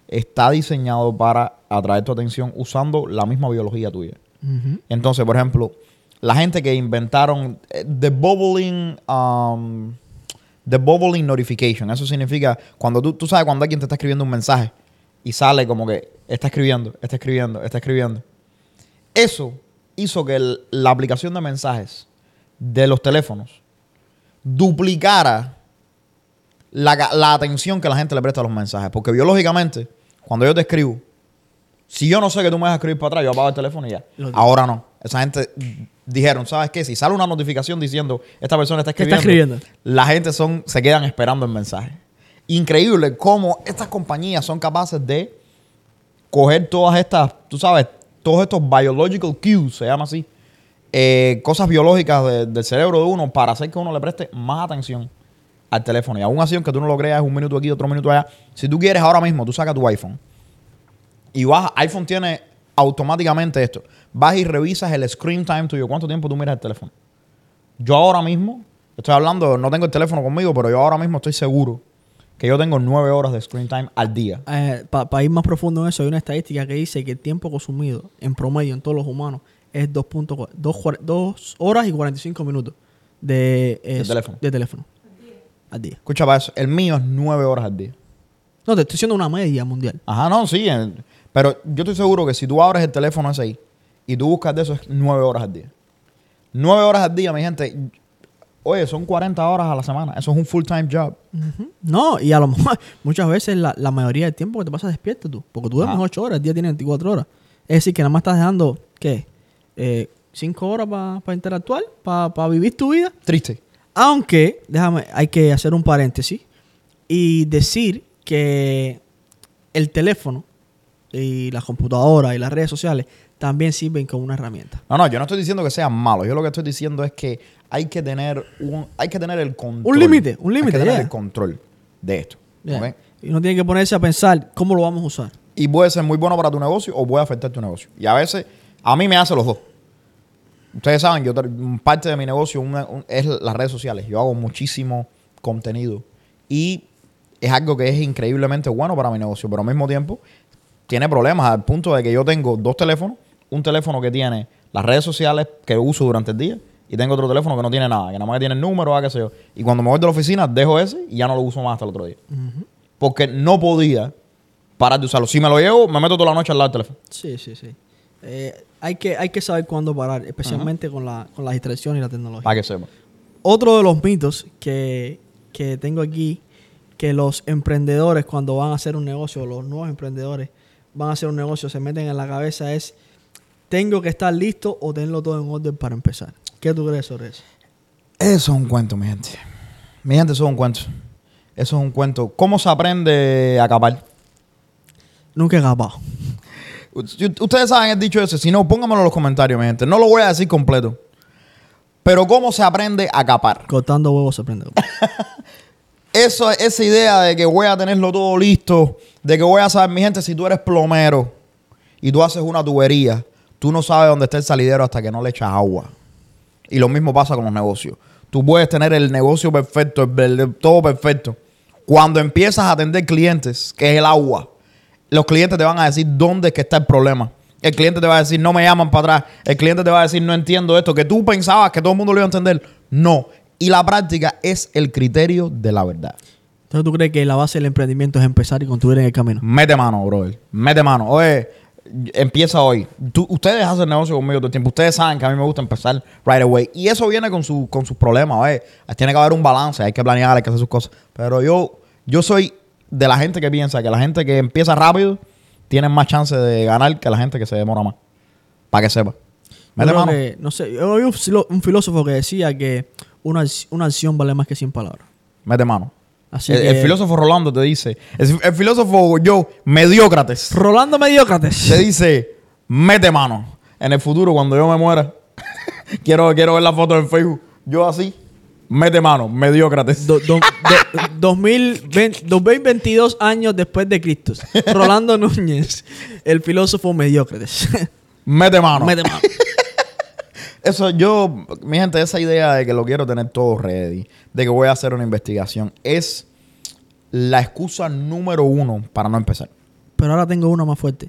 está diseñado para atraer tu atención usando la misma biología tuya. Entonces, por ejemplo, la gente que inventaron eh, the bubbling, um, the bubbling notification. Eso significa cuando tú, tú sabes cuando alguien te está escribiendo un mensaje y sale como que está escribiendo, está escribiendo, está escribiendo. Eso hizo que el- la aplicación de mensajes de los teléfonos duplicara la, la atención que la gente le presta a los mensajes. Porque biológicamente, cuando yo te escribo, si yo no sé que tú me vas a escribir para atrás, yo apago el teléfono y ya. Ahora no. Esa gente dijeron, ¿sabes qué? Si sale una notificación diciendo esta persona está ¿Qué está escribiendo, escribiendo? la gente son, se quedan esperando el mensaje. Increíble cómo estas compañías son capaces de coger todas estas, tú sabes, todos estos biological cues, se llama así, eh, cosas biológicas de- del cerebro de uno para hacer que uno le preste más atención al teléfono. Y aún así, aunque tú no lo creas, un minuto aquí, otro minuto allá. Si tú quieres ahora mismo, tú sacas tu iPhone y vas, iPhone tiene automáticamente esto. Vas y revisas el screen time tuyo. ¿Cuánto tiempo tú miras el teléfono? Yo ahora mismo, estoy hablando, no tengo el teléfono conmigo, pero yo ahora mismo estoy seguro que yo tengo nueve horas de screen time al día. Para ir más profundo en eso, hay una estadística que dice que el tiempo consumido en promedio en todos los humanos es 2 horas y 45 minutos de, eh, teléfono. de teléfono al día. Escucha para eso, el mío es nueve horas al día. No, te estoy diciendo una media mundial. Ajá, no, sí. eh, Pero yo estoy seguro que si tú abres el teléfono ese ahí y tú buscas de eso, es nueve horas al día. Nueve horas al día, mi gente. Oye, son 40 horas a la semana. Eso es un full-time job. No, y a lo mejor muchas veces la, la mayoría del tiempo que te pasas despierto tú, porque tú duermes Ah. 8 horas, el día tiene 24 horas. Es decir, que nada más estás dejando, ¿qué? 5 horas para interactuar, para vivir tu vida. Triste. Aunque, déjame, hay que hacer un paréntesis y decir que el teléfono y las computadoras y las redes sociales también sirven como una herramienta. No, no, yo no estoy diciendo que sea malo. Yo lo que estoy diciendo es que hay que tener un, hay que tener el control. Un límite, un límite, Hay que tener el control de esto. Y uno tiene que ponerse a pensar cómo lo vamos a usar. Y puede ser muy bueno para tu negocio o puede afectar tu negocio. Y a veces, a mí me hace los dos. Ustedes saben, yo parte de mi negocio una- un- es las redes sociales. Yo hago muchísimo contenido y es algo que es increíblemente bueno para mi negocio, pero al mismo tiempo tiene problemas al punto de que yo tengo dos teléfonos, un teléfono que tiene las redes sociales que uso durante el día y tengo otro teléfono que no tiene nada, que nada más que tiene el número, o qué sé yo. Y cuando me voy de la oficina dejo ese y ya no lo uso más hasta el otro día. Porque no podía parar de usarlo. Si me lo llevo, me meto toda la noche al lado del teléfono. Sí, sí, sí. Eh, hay, que, hay que saber cuándo parar, especialmente con, la, con las distracciones y la tecnología. Para que sepa. Otro de los mitos que, que tengo aquí, que los emprendedores cuando van a hacer un negocio, los nuevos emprendedores van a hacer un negocio, se meten en la cabeza es, tengo que estar listo o tenerlo todo en orden para empezar. ¿Qué tú crees sobre eso? Eso es un cuento, mi gente. Mi gente, eso es un cuento. Eso es un cuento. ¿Cómo se aprende a acapar? Nunca he capado. Ustedes saben el dicho ese. Si no, pónganmelo en los comentarios, mi gente. No lo voy a decir completo. Pero ¿cómo se aprende a capar? Cortando huevos se aprende. Eso, esa idea de que voy a tenerlo todo listo, de que voy a saber, mi gente, si tú eres plomero y tú haces una tubería, tú no sabes dónde está el salidero hasta que no le echas agua. Y lo mismo pasa con los negocios. Tú puedes tener el negocio perfecto, el, el- todo perfecto. Cuando empiezas a atender clientes, que es el agua, los clientes te van a decir dónde es que está el problema. El cliente te va a decir, no me llaman para atrás. El cliente te va a decir, no entiendo esto. Que tú pensabas que todo el mundo lo iba a entender. No. Y la práctica es el criterio de la verdad. Entonces, ¿tú crees que la base del emprendimiento es empezar y construir en el camino? Mete mano, brother. Mete mano. Oye, empieza hoy. Tú- ustedes hacen negocio conmigo todo el tiempo. Ustedes saben que a mí me gusta empezar right away. Y eso viene con, su, con sus problemas. Oye, tiene que haber un balance. Hay que planear, hay que hacer sus cosas. Pero yo, yo soy de la gente que piensa que la gente que empieza rápido tiene más chance de ganar que la gente que se demora más. Para que sepa. Mete mano. que, no sé, yo oí un, filósofo que decía que una, una acción vale más que 100 palabras. Mete mano. Así El, que, el filósofo Rolando te dice, el, el filósofo yo, mediócrates, Rolando Mediócrates. te dice, mete mano. En el futuro, cuando yo me muera, quiero, quiero ver la foto en Facebook. Yo así, mete mano, mediócrates. Do- do- do- 2020 2022 años después de Cristo. Rolando Núñez, el filósofo Mediócrates. Mete mano. Mete mano. Eso yo, mi gente, esa idea de que lo quiero tener todo ready, de que voy a hacer una investigación, es la excusa número uno para no empezar. Pero ahora tengo una más fuerte.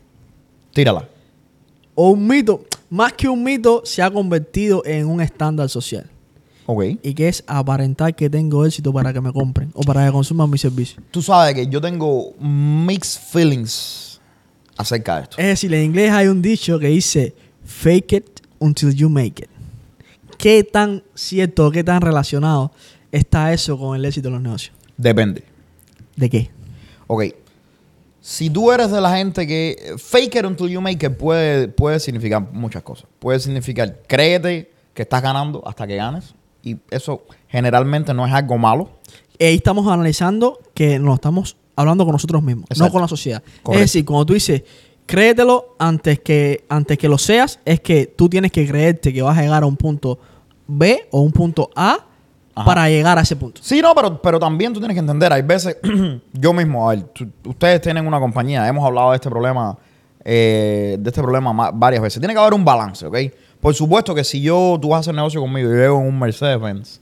Tírala. O un mito, más que un mito, se ha convertido en un estándar social. Ok. Y que es aparentar que tengo éxito para que me compren o para que consuman mi servicio. Tú sabes que yo tengo mixed feelings acerca de esto. Es decir, en inglés hay un dicho que dice fake it until you make it. ¿Qué tan cierto, qué tan relacionado está eso con el éxito de los negocios? Depende. ¿De qué? Ok. Si tú eres de la gente que fake it until you make it puede, puede significar muchas cosas. Puede significar créete que estás ganando hasta que ganes. Y eso generalmente no es algo malo. Ahí estamos analizando que nos estamos hablando con nosotros mismos, Exacto. no con la sociedad. Correcto. Es decir, cuando tú dices, créetelo antes que, antes que lo seas, es que tú tienes que creerte que vas a llegar a un punto B o un punto A Ajá. para llegar a ese punto. Sí, no, pero, pero también tú tienes que entender, hay veces, yo mismo, a ver, tú- ustedes tienen una compañía, hemos hablado de este problema, eh, de este problema ma- varias veces. Tiene que haber un balance, ¿ok? Por supuesto que si yo, tú vas a hacer negocio conmigo y yo llego en un Mercedes-Benz,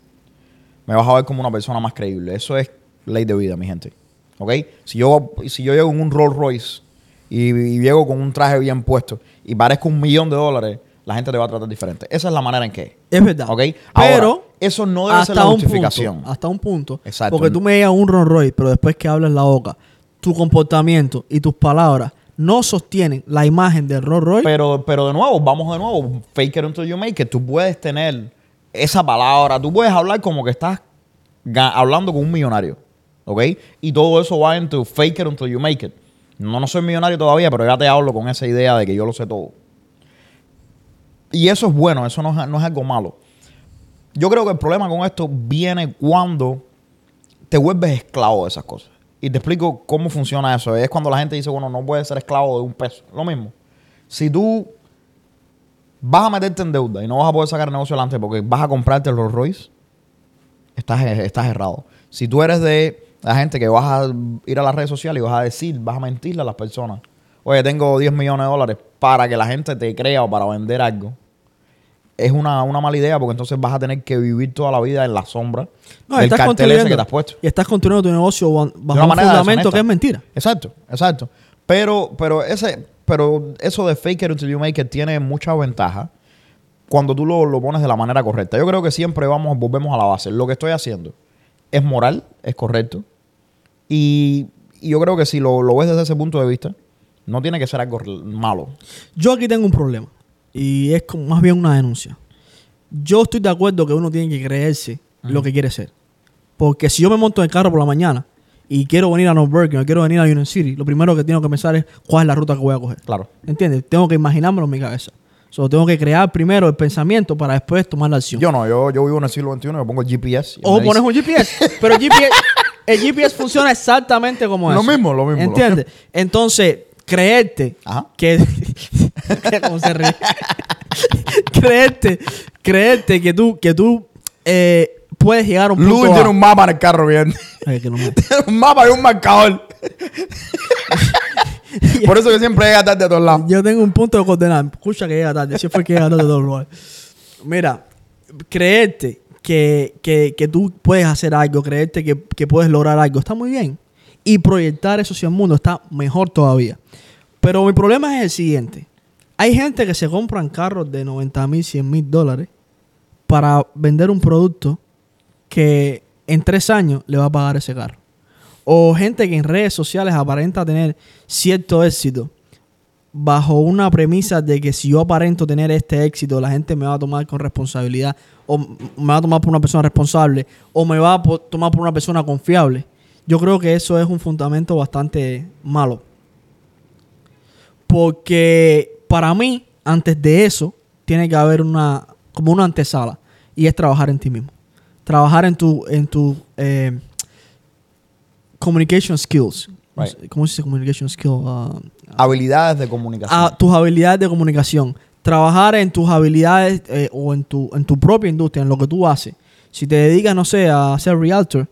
me vas a ver como una persona más creíble. Eso es ley de vida, mi gente. ¿Ok? Si yo, si yo llego en un Rolls Royce y, y llego con un traje bien puesto y parezco un millón de dólares, la gente te va a tratar diferente. Esa es la manera en que es. Verdad. ¿Ok? Pero eso no debe ser la un justificación. punto, hasta un punto. Exacto. Porque tú me llegas un Rolls Royce, pero después que hablas la boca, tu comportamiento y tus palabras no sostienen la imagen del Rolls Royce. Pero, pero de nuevo, vamos de nuevo. Fake it until you make it. Tú puedes tener esa palabra. Tú puedes hablar como que estás hablando con un millonario. ¿Ok? Y todo eso va en tu fake it until you make it. No, no soy millonario todavía, pero ya te hablo con esa idea de que yo lo sé todo. Y eso es bueno, eso no es, no es algo malo. Yo creo que el problema con esto viene cuando te vuelves esclavo de esas cosas. Y te explico cómo funciona eso. Es cuando la gente dice, bueno, no puedes ser esclavo de un peso. Lo mismo. Si tú vas a meterte en deuda y no vas a poder sacar negocio adelante porque vas a comprarte el Rolls Royce, estás, estás errado. Si tú eres de la gente que vas a ir a las redes sociales y vas a decir, vas a mentirle a las personas, oye, tengo 10 millones de dólares para que la gente te crea o para vender algo, es una, una mala idea porque entonces vas a tener que vivir toda la vida en la sombra No, del estás cartel ese que te has puesto. Y estás construyendo tu negocio ba- bajo una un manera fundamento que es mentira. Exacto, exacto. Pero, pero ese, pero eso de fake it until you make it tiene mucha ventaja cuando tú lo, lo pones de la manera correcta. Yo creo que siempre vamos, volvemos a la base. Lo que estoy haciendo es moral, es correcto. Y, y yo creo que si lo, lo ves desde ese punto de vista, no tiene que ser algo malo. Yo aquí tengo un problema. Y es como más bien una denuncia. Yo estoy de acuerdo que uno tiene que creerse lo que quiere ser. Porque si yo me monto en el carro por la mañana y quiero venir a North Berkeley o quiero venir a Union City, lo primero que tengo que pensar es cuál es la ruta que voy a coger. Claro. ¿Entiendes? Tengo que imaginármelo en mi cabeza. Solo tengo que crear primero el pensamiento para después tomar la acción. Yo no, yo, yo vivo en el siglo XXI, yo pongo el GPS. o pones dice- un GPS. pero el GPS, el GPS funciona exactamente como Lo eso. mismo, lo mismo, lo ¿Entiendes? Entonces, creerte Ajá. que. ¿Cómo se ríe? creerte, creerte que tú, que tú eh, puedes llegar a un punto. Luis A. tiene un mapa en el carro bien. Ay, que no me- Tiene un mapa y un marcador. Por eso que siempre llega tarde a todos lados. Yo tengo un punto de coordenar. Escucha que llega tarde. Siempre que llega tarde de todos lugares. Mira, creerte que, que, que tú puedes hacer algo, creerte que, que puedes lograr algo, está muy bien. Y proyectar eso hacia el mundo está mejor todavía. Pero mi problema es el siguiente. Hay gente que se compran carros de 90 mil, 100 mil dólares para vender un producto que en tres años le va a pagar ese carro. O gente que en redes sociales aparenta tener cierto éxito bajo una premisa de que si yo aparento tener este éxito, la gente me va a tomar con responsabilidad, o me va a tomar por una persona responsable, o me va a tomar por una persona confiable. Yo creo que eso es un fundamento bastante malo. Porque para mí, antes de eso, tiene que haber una, como una antesala, y es trabajar en ti mismo. Trabajar en tu, en tu eh, communication skills. Right. ¿Cómo se dice communication skill? Ah, Habilidades de comunicación. a tus habilidades de comunicación. Trabajar en tus habilidades eh, o en tu, en tu propia industria, en lo que tú haces. Si te dedicas, no sé, a ser realtor,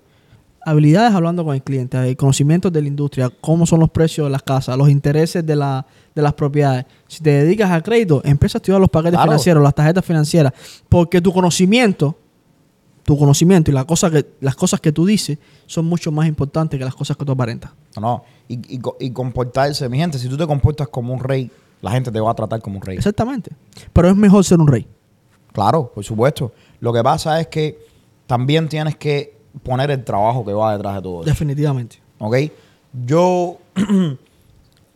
habilidades hablando con el cliente, eh, conocimientos de la industria, cómo son los precios de las casas, los intereses de, la, de las propiedades. Si te dedicas al crédito, empieza a estudiar los paquetes Claro. financieros, las tarjetas financieras, porque tu conocimiento, tu conocimiento y la cosa que, las cosas que tú dices son mucho más importantes que las cosas que tú aparentas. No, no. Y, y y comportarse. Mi gente, si tú te comportas como un rey, la gente te va a tratar como un rey. Exactamente. Pero es mejor ser un rey. Claro, por supuesto. Lo que pasa es que también tienes que poner el trabajo que va detrás de todo eso. Definitivamente. ¿Ok? Yo,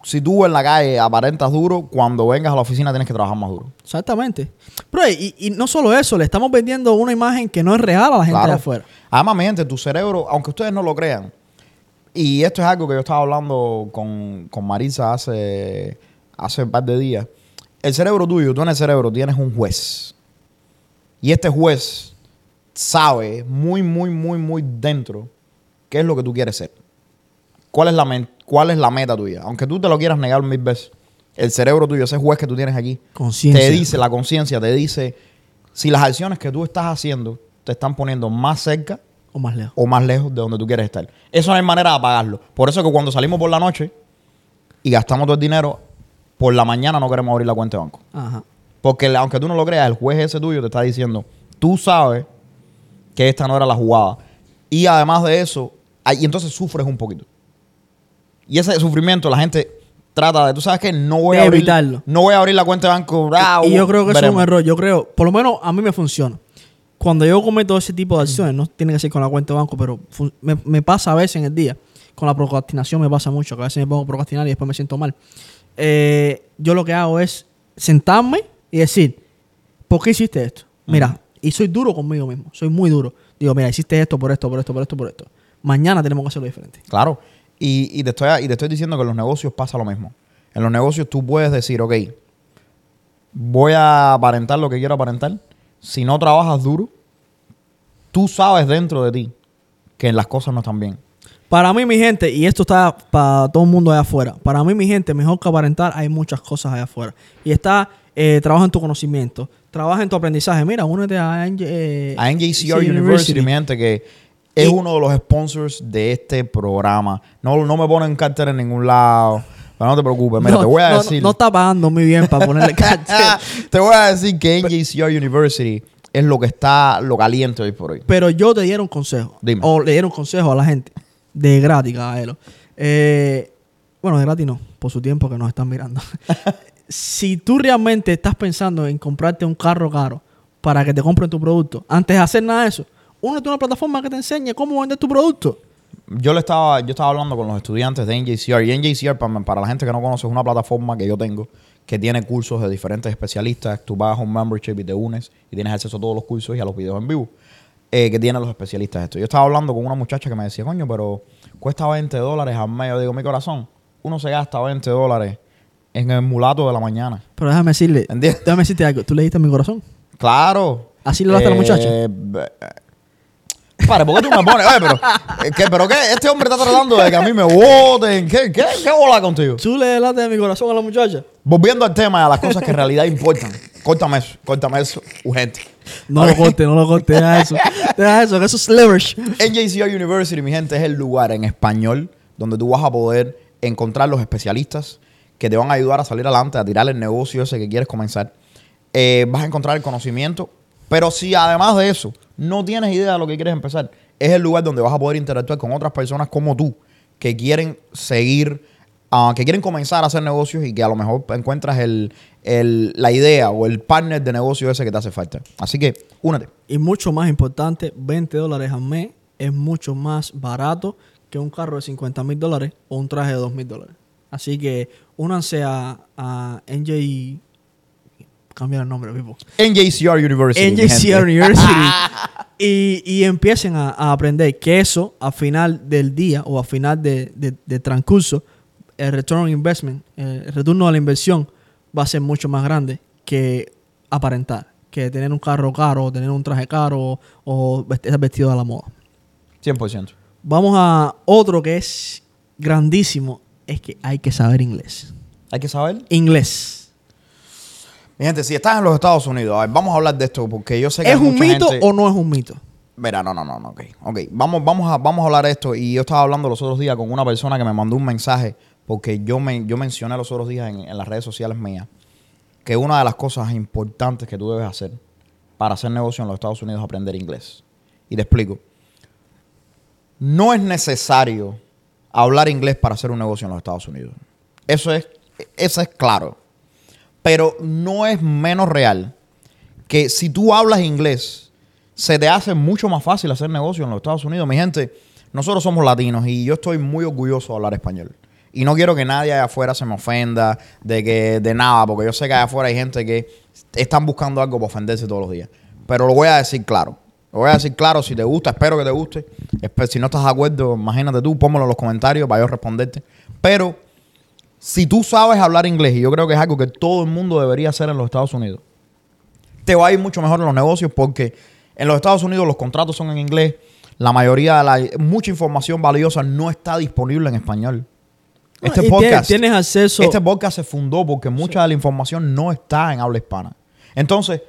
si tú en la calle aparentas duro, cuando vengas a la oficina tienes que trabajar más duro. Exactamente. Pero y, y no solo eso, le estamos vendiendo una imagen que no es real a la gente Claro. de afuera. Además, mi gente, tu cerebro, aunque ustedes no lo crean, y esto es algo que yo estaba hablando con, con Marisa hace, hace un par de días, el cerebro tuyo, tú en el cerebro tienes un juez. Y este juez sabe muy, muy, muy, muy dentro qué es lo que tú quieres ser. ¿Cuál es la, cuál es la meta tuya? Aunque tú te lo quieras negar mil veces, el cerebro tuyo, ese juez que tú tienes aquí, te dice, la conciencia te dice si las acciones que tú estás haciendo te están poniendo más cerca O más lejos. o más lejos de donde tú quieres estar. Eso no hay manera de apagarlo. Por eso que cuando salimos por la noche y gastamos todo el dinero, por la mañana no queremos abrir la cuenta de banco. Ajá. Porque aunque tú no lo creas, el juez ese tuyo te está diciendo, tú sabes que esta no era la jugada. Y además de eso, y entonces sufres un poquito. Y ese sufrimiento la gente trata de, tú sabes que no voy De a abrir, evitarlo. no voy a abrir la cuenta de banco. ah, y yo creo que eso es un error. Yo creo, por lo menos a mí me funciona. Cuando yo cometo ese tipo de acciones, no tiene que ser con la cuenta de banco, pero me, me pasa a veces en el día. Con la procrastinación me pasa mucho, que a veces me pongo a procrastinar y después me siento mal. Eh, yo lo que hago es sentarme y decir, ¿por qué hiciste esto? Mira, y soy duro conmigo mismo, soy muy duro. Digo, mira, hiciste esto por esto, por esto, por esto, por esto. Mañana tenemos que hacerlo diferente. Claro. Y, y te estoy, y te estoy diciendo que en los negocios pasa lo mismo. En los negocios tú puedes decir, ok, voy a aparentar lo que quiero aparentar. Si no trabajas duro, tú sabes dentro de ti que las cosas no están bien. Para mí, mi gente, y esto está para todo el mundo allá afuera, para mí, mi gente, mejor que aparentar, hay muchas cosas allá afuera. Y está, eh, trabaja en tu conocimiento, trabaja en tu aprendizaje. Mira, únete a, NJ, eh, A NJCR University, mi gente, que es Y- uno de los sponsors de este programa. No, no me ponen cartel en ningún lado. Pero no te preocupes. Mira, no, te voy a no, decir. No, está pagando muy bien para ponerle cartel. te voy a decir que NJCR University es lo que está, lo caliente hoy por hoy. Pero yo te diera un consejo. Dime. O le diera un consejo a la gente. De gratis, caballero. Eh, bueno, de gratis no. Por su tiempo que nos están mirando. si tú realmente estás pensando en comprarte un carro caro para que te compren tu producto, antes de hacer nada de eso, únete a una plataforma que te enseñe cómo vender tu producto. Yo le estaba, yo estaba hablando con los estudiantes de NJCR y NJCR para, para la gente que no conoce es una plataforma que yo tengo que tiene cursos de diferentes especialistas. Tú vas a un membership y te unes y tienes acceso a todos los cursos y a los videos en vivo eh, que tienen los especialistas. Esto. Yo estaba hablando con una muchacha que me decía, coño, pero cuesta 20 dólares al mes. Yo digo, mi corazón, uno se gasta 20 dólares en el mulato de la mañana. Pero déjame decirle, ¿Entiendes? déjame decirte algo. ¿Tú le diste a mi corazón? Claro. ¿Así le daste a la muchacha? Pare, ¿por qué tú me pones? Oye, pero, eh, ¿qué, ¿pero qué? Este hombre está tratando de que a mí me voten. ¿Qué, qué, qué bola contigo? ¿Tú le daste a mi corazón a la muchacha? Volviendo al tema a las cosas que en realidad importan. Córtame eso, córtame eso, urgente. No lo corte, no lo corte. Deja eso. Deja eso, que eso es leverage. NJCR University, mi gente, es el lugar en español donde tú vas a poder encontrar los especialistas que te van a ayudar a salir adelante, a tirar el negocio ese que quieres comenzar. Eh, vas a encontrar el conocimiento, pero si además de eso no tienes idea de lo que quieres empezar, es el lugar donde vas a poder interactuar con otras personas como tú que quieren seguir, ah, que quieren comenzar a hacer negocios y que a lo mejor encuentras el, la idea o el partner de negocio ese que te hace falta. Así que únete. Y mucho más importante, 20 dólares al mes es mucho más barato que un carro de 50 mil dólares o un traje de 2 mil dólares. Así que únanse a, a NJ... Cambia el nombre, Pipo. NJCR University. NJCR University. y, y empiecen a, a aprender que eso, a final del día o a final de, de- de transcurso, el return on investment, el retorno a la inversión, va a ser mucho más grande que aparentar. Que tener un carro caro, o tener un traje caro o, estar vestido a la moda. 100%. Vamos a otro que es grandísimo. Es que hay que saber inglés. Hay que saber. Inglés. Mi gente, si estás en los Estados Unidos, a ver, vamos a hablar de esto porque yo sé que ¿Es hay un mucha mito gente- o no es un mito? Mira, no, no, no, no, ok. Ok, vamos, vamos, a, vamos a hablar de esto. Y yo estaba hablando los otros días con una persona que me mandó un mensaje porque yo, me, yo mencioné los otros días en, en las redes sociales mías que una de las cosas importantes que tú debes hacer para hacer negocio en los Estados Unidos es aprender inglés. Y te explico. No es necesario hablar inglés para hacer un negocio en los Estados Unidos. Eso es, eso es claro. Pero no es menos real que si tú hablas inglés, se te hace mucho más fácil hacer negocio en los Estados Unidos. Mi gente, nosotros somos latinos y yo estoy muy orgulloso de hablar español. Y no quiero que nadie allá afuera se me ofenda de que de nada, porque yo sé que allá afuera hay gente que están buscando algo para ofenderse todos los días. Pero lo voy a decir claro. Lo voy a decir claro, si te gusta, espero que te guste. Si no estás de acuerdo, imagínate tú, pónmelo en los comentarios para yo responderte. Pero si tú sabes hablar inglés, y yo creo que es algo que todo el mundo debería hacer en los Estados Unidos, te va a ir mucho mejor en los negocios porque en los Estados Unidos los contratos son en inglés. La mayoría de la mucha información valiosa no está disponible en español. Este podcast, Tienes acceso. este podcast se fundó porque mucha de la información no está en habla hispana. Entonces,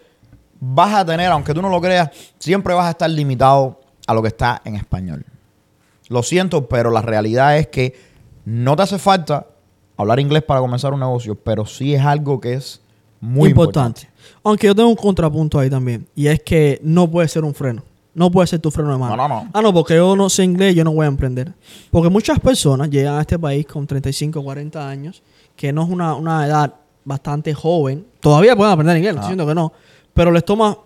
vas a tener, aunque tú no lo creas, siempre vas a estar limitado a lo que está en español. Lo siento, pero la realidad es que no te hace falta hablar inglés para comenzar un negocio, pero sí es algo que es muy importante. importante. Aunque yo tengo un contrapunto ahí también. Y es que no puede ser un freno. No puede ser tu freno de mano. No, no, no. Ah, no, porque yo no sé inglés, yo no voy a emprender. Porque muchas personas llegan a este país con 35, 40 años, que no es una, una edad bastante joven. Todavía pueden aprender inglés, no Ah. estoy diciendo que no. Pero les toma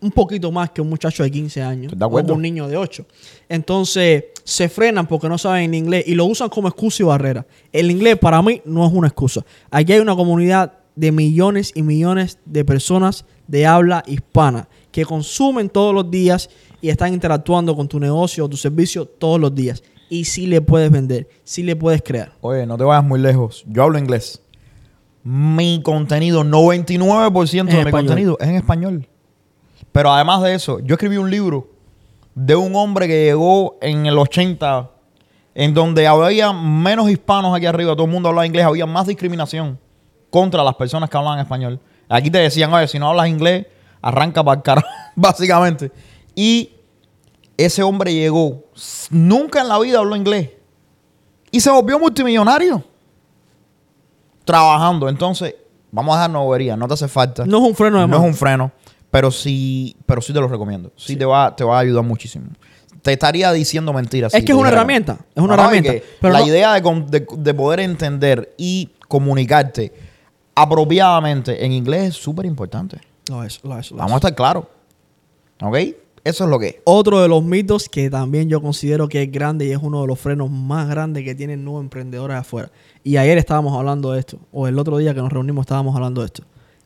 un poquito más que un muchacho de 15 años. De O un niño de 8. Entonces, se frenan porque no saben inglés y lo usan como excusa y barrera. El inglés para mí no es una excusa. Aquí hay una comunidad de millones y millones de personas de habla hispana que consumen todos los días y están interactuando con tu negocio o tu servicio todos los días. Y sí le puedes vender, sí le puedes crear. Oye, no te vayas muy lejos. Yo hablo inglés. Mi contenido, 99% de En mi español. contenido es en español. Pero además de eso, yo escribí un libro de un hombre que llegó en el 80, en donde había menos hispanos aquí arriba, todo el mundo hablaba inglés, había más discriminación contra las personas que hablaban español. Aquí te decían, oye, si no hablas inglés, arranca para el carajo, básicamente. Y ese hombre llegó, nunca en la vida habló inglés. Y se volvió multimillonario. Trabajando. Entonces, vamos a dejar novería. No te hace falta. No es un freno de No es un freno. Pero sí, pero sí te lo recomiendo. Sí, Te, va, te va a ayudar muchísimo. Te estaría diciendo mentiras. Es que es una dijera herramienta, es una herramienta, pero la no- idea de, com- de- de poder entender y comunicarte apropiadamente en inglés es súper importante. Lo es, lo es, lo es. Vamos a estar claros. ¿Ok? Eso es lo que es. Otro de los mitos que también yo considero que es grande y es uno de los frenos más grandes que tienen nuevos emprendedores afuera. Y ayer estábamos hablando de esto, o el otro día que nos reunimos estábamos hablando de esto.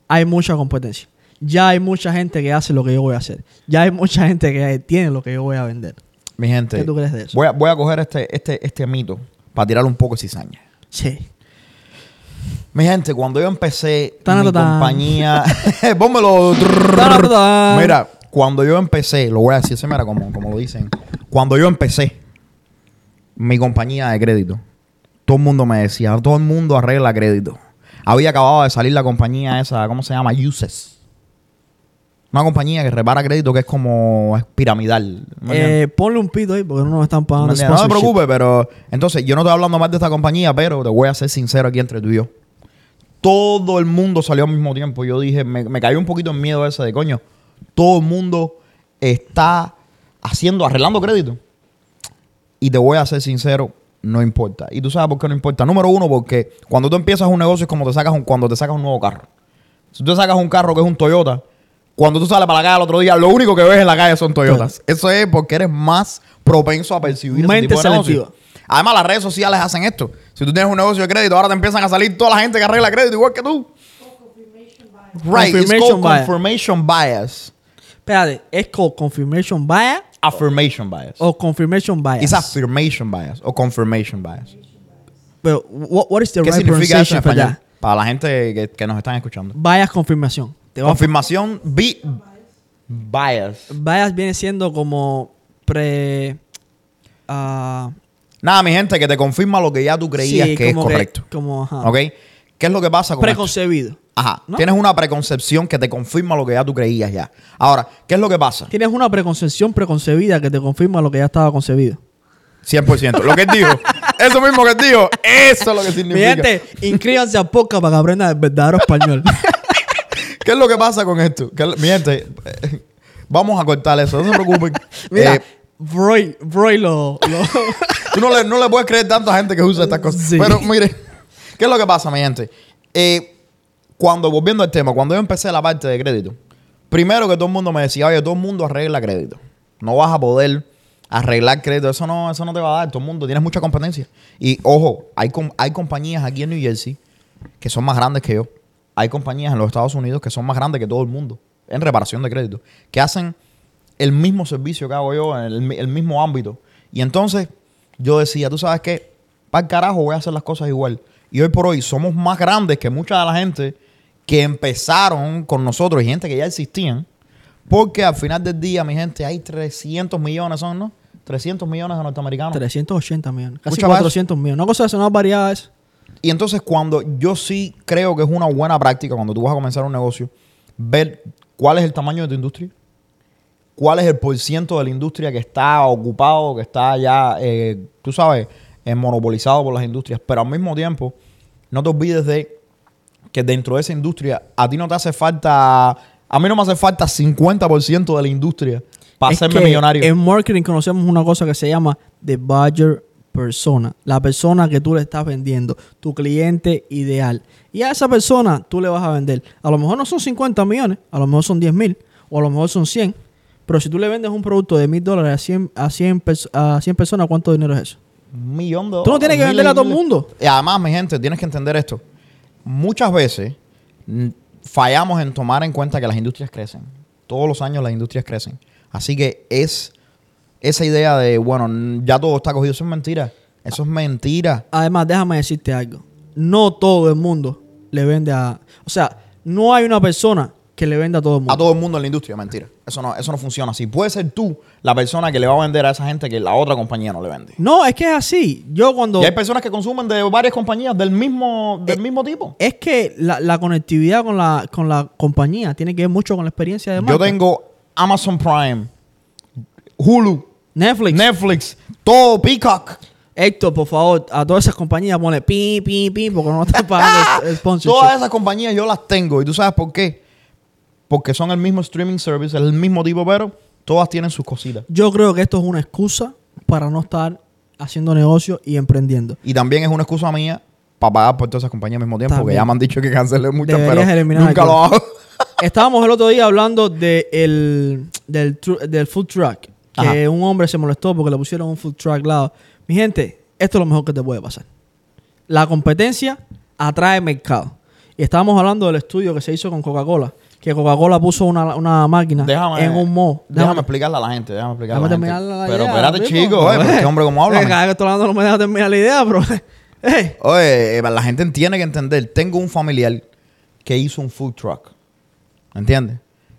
Hay mucha competencia. Ya hay mucha gente que hace lo que yo voy a hacer. Ya hay mucha gente que tiene lo que yo voy a vender. Mi gente, ¿Qué tú crees de eso? voy a, voy a coger este, este, este mito para tirarle un poco de cizaña. Sí. Mi gente, cuando yo empecé mi compañía... Pónmelo. Mira, cuando yo empecé, lo voy a decir, se mira como, como lo dicen. Cuando yo empecé mi compañía de crédito, todo el mundo me decía, todo el mundo arregla crédito. Había acabado de salir la compañía esa, ¿cómo se llama? Uses. Una compañía que repara crédito que es como es piramidal. Eh, ponle un pito ahí porque no nos están ¿Me pagando entiendes? No te preocupes, pero entonces yo no estoy hablando más de esta compañía, pero te voy a ser sincero aquí entre tú y yo. Todo el mundo salió al mismo tiempo. Yo dije, me, me cayó un poquito en miedo ese de coño. Todo el mundo está haciendo, arreglando crédito. Y te voy a ser sincero, no importa. Y tú sabes por qué no importa. Número uno, porque cuando tú empiezas un negocio es como te sacas un, cuando te sacas un nuevo carro. Si tú te sacas un carro que es un Toyota, cuando tú sales para la calle el otro día, lo único que ves en la calle son Toyotas. Eso es porque eres más propenso a percibir ese Mente tipo de negocio. selectiva. Además, las redes sociales hacen esto. Si tú tienes un negocio de crédito, ahora te empiezan a salir toda la gente que arregla crédito igual que tú. Right, it's Confirmation called bias. confirmation bias. Espérate, ¿es called confirmation bias Affirmation bias. o confirmation bias? It's affirmation bias o confirmation bias. Pero, what, what is the ¿Qué right significa eso en español? Para la gente que, que nos están escuchando. Bias confirmación. Te Confirmación bi- bias. bias viene siendo como pre... ah, Nada, mi gente, que te confirma lo que ya tú creías sí, que es correcto. como, ajá. ¿Ok? ¿Qué es lo que pasa con esto? Preconcebido. Ajá. ¿no? Tienes una preconcepción que te confirma lo que ya tú creías ya. Ahora, ¿qué es lo que pasa? Tienes una preconcepción preconcebida que te confirma lo que ya estaba concebido. 100%. Lo que él dijo. eso mismo que él dijo. Eso es lo que Mi significa. gente, inscríbanse a podcast para que aprendan el verdadero español. ¿Qué es lo que pasa con esto? ¿Qué es- mi gente, eh, vamos a cortar eso. No se preocupen. Mira, Eh, Broy, Broy lo... lo- Tú no le, no le puedes creer tanto a gente que usa estas cosas. Sí. Pero mire, ¿qué es lo que pasa, mi gente? Eh, cuando, volviendo al tema, cuando yo empecé la parte de crédito, primero que todo el mundo me decía, oye, todo el mundo arregla crédito. No vas a poder arreglar crédito. Eso no, eso no te va a dar. Todo el mundo, tienes mucha competencia. Y ojo, hay, com- hay compañías aquí en New Jersey que son más grandes que yo. Hay compañías en los Estados Unidos que son más grandes que todo el mundo en reparación de crédito, que hacen el mismo servicio que hago yo, en el, mi- el mismo ámbito. Y entonces yo decía, tú sabes qué, para el carajo voy a hacer las cosas igual. Y hoy por hoy somos más grandes que mucha de la gente que empezaron con nosotros y gente que ya existían. Porque al final del día, mi gente, hay 300 millones, ¿son, no? 300 millones de norteamericanos. 380 millones. Casi Escucha más. 400 millones. Una cosa de no variada es... Y entonces cuando yo sí creo que es una buena práctica cuando tú vas a comenzar un negocio, ver cuál es el tamaño de tu industria, cuál es el porciento de la industria que está ocupado, que está ya, eh, tú sabes, eh, monopolizado por las industrias, pero al mismo tiempo no te olvides de que dentro de esa industria a ti no te hace falta, a mí no me hace falta 50% de la industria para Es hacerme millonario. En marketing conocemos una cosa que se llama the buyer persona. La persona que tú le estás vendiendo. Tu cliente ideal. Y a esa persona tú le vas a vender. A lo mejor no son 50 millones. A lo mejor son 10 mil. O a lo mejor son 100. Pero si tú le vendes un producto de mil dólares a 100, a 100, pers- a 100 personas, ¿cuánto dinero es eso? Un millón de Tú no tienes que venderle a todo el mundo. Y además, mi gente, tienes que entender esto. Muchas veces fallamos en tomar en cuenta que las industrias crecen. Todos los años las industrias crecen. Así que es esa idea de, bueno, ya todo está cogido. Eso es mentira. Eso es mentira. Además, déjame decirte algo. No todo el mundo le vende a... O sea, no hay una persona que le venda a todo el mundo. A todo el mundo en la industria, mentira. Eso no, eso no funciona así. Puede ser tú la persona que le va a vender a esa gente que la otra compañía no le vende. No, es que es así. Yo cuando... Y hay personas que consumen de varias compañías del mismo, del Eh, mismo tipo. Es que la, la conectividad con la, con la compañía tiene que ver mucho con la experiencia de Yo marca. tengo Amazon Prime, Hulu, Netflix. Netflix, todo, Peacock. Héctor, por favor, a todas esas compañías ponle pi, pi, pi, porque no están pagando el sponsorship. Todas esas compañías yo las tengo. ¿Y tú sabes por qué? Porque son el mismo streaming service, el mismo tipo, pero todas tienen sus cositas. Yo creo que esto es una excusa para no estar haciendo negocio y emprendiendo. Y también es una excusa mía para pagar por todas esas compañías al mismo tiempo, porque También. ya me han dicho que cancelé muchas, Deberías pero nunca lo hago. estábamos el otro día hablando de el, del, del food truck. Que Ajá. un hombre se molestó porque le pusieron un food truck al lado. Mi gente, esto es lo mejor que te puede pasar. La competencia atrae mercado. Y estábamos hablando del estudio que se hizo con Coca-Cola. Que Coca-Cola puso una, una máquina Déjame, en un mall. Déjame, explicarle a la gente. Déjame explicarle Déjame a la gente. la Pero idea, espérate, chico. Oye, pero este hombre como habla. Eh, Cada vez que estoy hablando no me deja terminar la idea, bro. Eh, Oye, eh, la gente tiene que entender. Tengo un familiar que hizo un food truck. ¿Entiendes?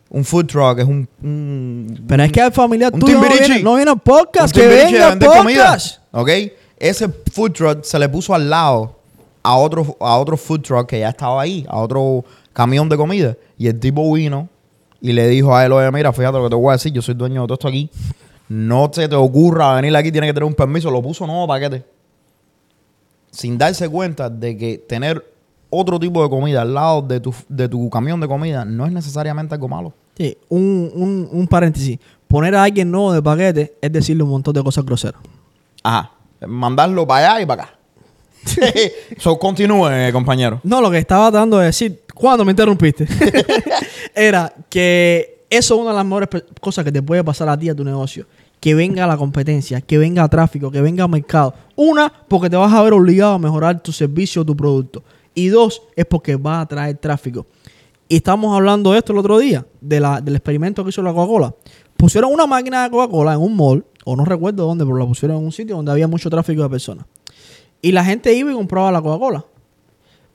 Un food truck es un... un Pero es que al familiar Un tuyo no viene, no viene podcast. un Que venga a vender comida. podcast. ¿Ok? Ese food truck se le puso al lado a otro, a otro food truck que ya estaba ahí, a otro camión de comida. Y el tipo vino y le dijo a él, oye, mira, fíjate lo que te voy a decir, yo soy dueño de todo esto aquí. No se te ocurra venir aquí, tienes que tener un permiso. Lo puso nuevo paquete. Sin darse cuenta de que tener otro tipo de comida al lado de tu, de tu camión de comida no es necesariamente algo malo. Sí, un, un, un paréntesis. Poner a alguien nuevo de paquete es decirle un montón de cosas groseras. Ajá. Mandarlo para allá y para acá. so, continúe, compañero. No, lo que estaba tratando de decir, cuando me interrumpiste, era que eso es una de las mejores cosas que te puede pasar a ti a tu negocio. Que venga la competencia, que venga tráfico, que venga mercado. Una, porque te vas a ver obligado a mejorar tu servicio o tu producto. Y dos, es porque va a traer tráfico. Y estamos hablando de esto el otro día, de la, del experimento que hizo la Coca-Cola. Pusieron una máquina de Coca-Cola en un mall, o no recuerdo dónde, pero la pusieron en un sitio donde había mucho tráfico de personas. Y la gente iba y compraba la Coca-Cola.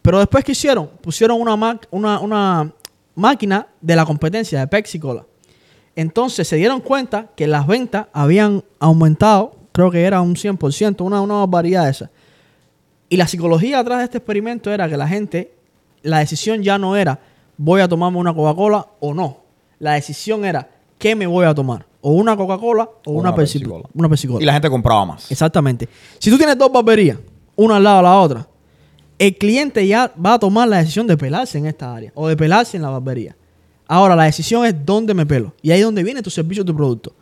Pero después, ¿qué hicieron? Pusieron una, una, una máquina de la competencia de Pepsi Cola. Entonces se dieron cuenta que las ventas habían aumentado, creo que era un 100%, una, una barbaridad esa. Y la psicología atrás de este experimento era que la gente, la decisión ya no era voy a tomarme una Coca-Cola o no. La decisión era qué me voy a tomar. O una Coca-Cola o, una, Pepsi, Pepsi-Cola. una. Y la gente compraba más. Exactamente. Si tú tienes dos barberías, una al lado de la otra, el cliente ya va a tomar la decisión de pelarse en esta área o de pelarse en la barbería. Ahora, la decisión es dónde me pelo. Y ahí es donde viene tu servicio, tu producto.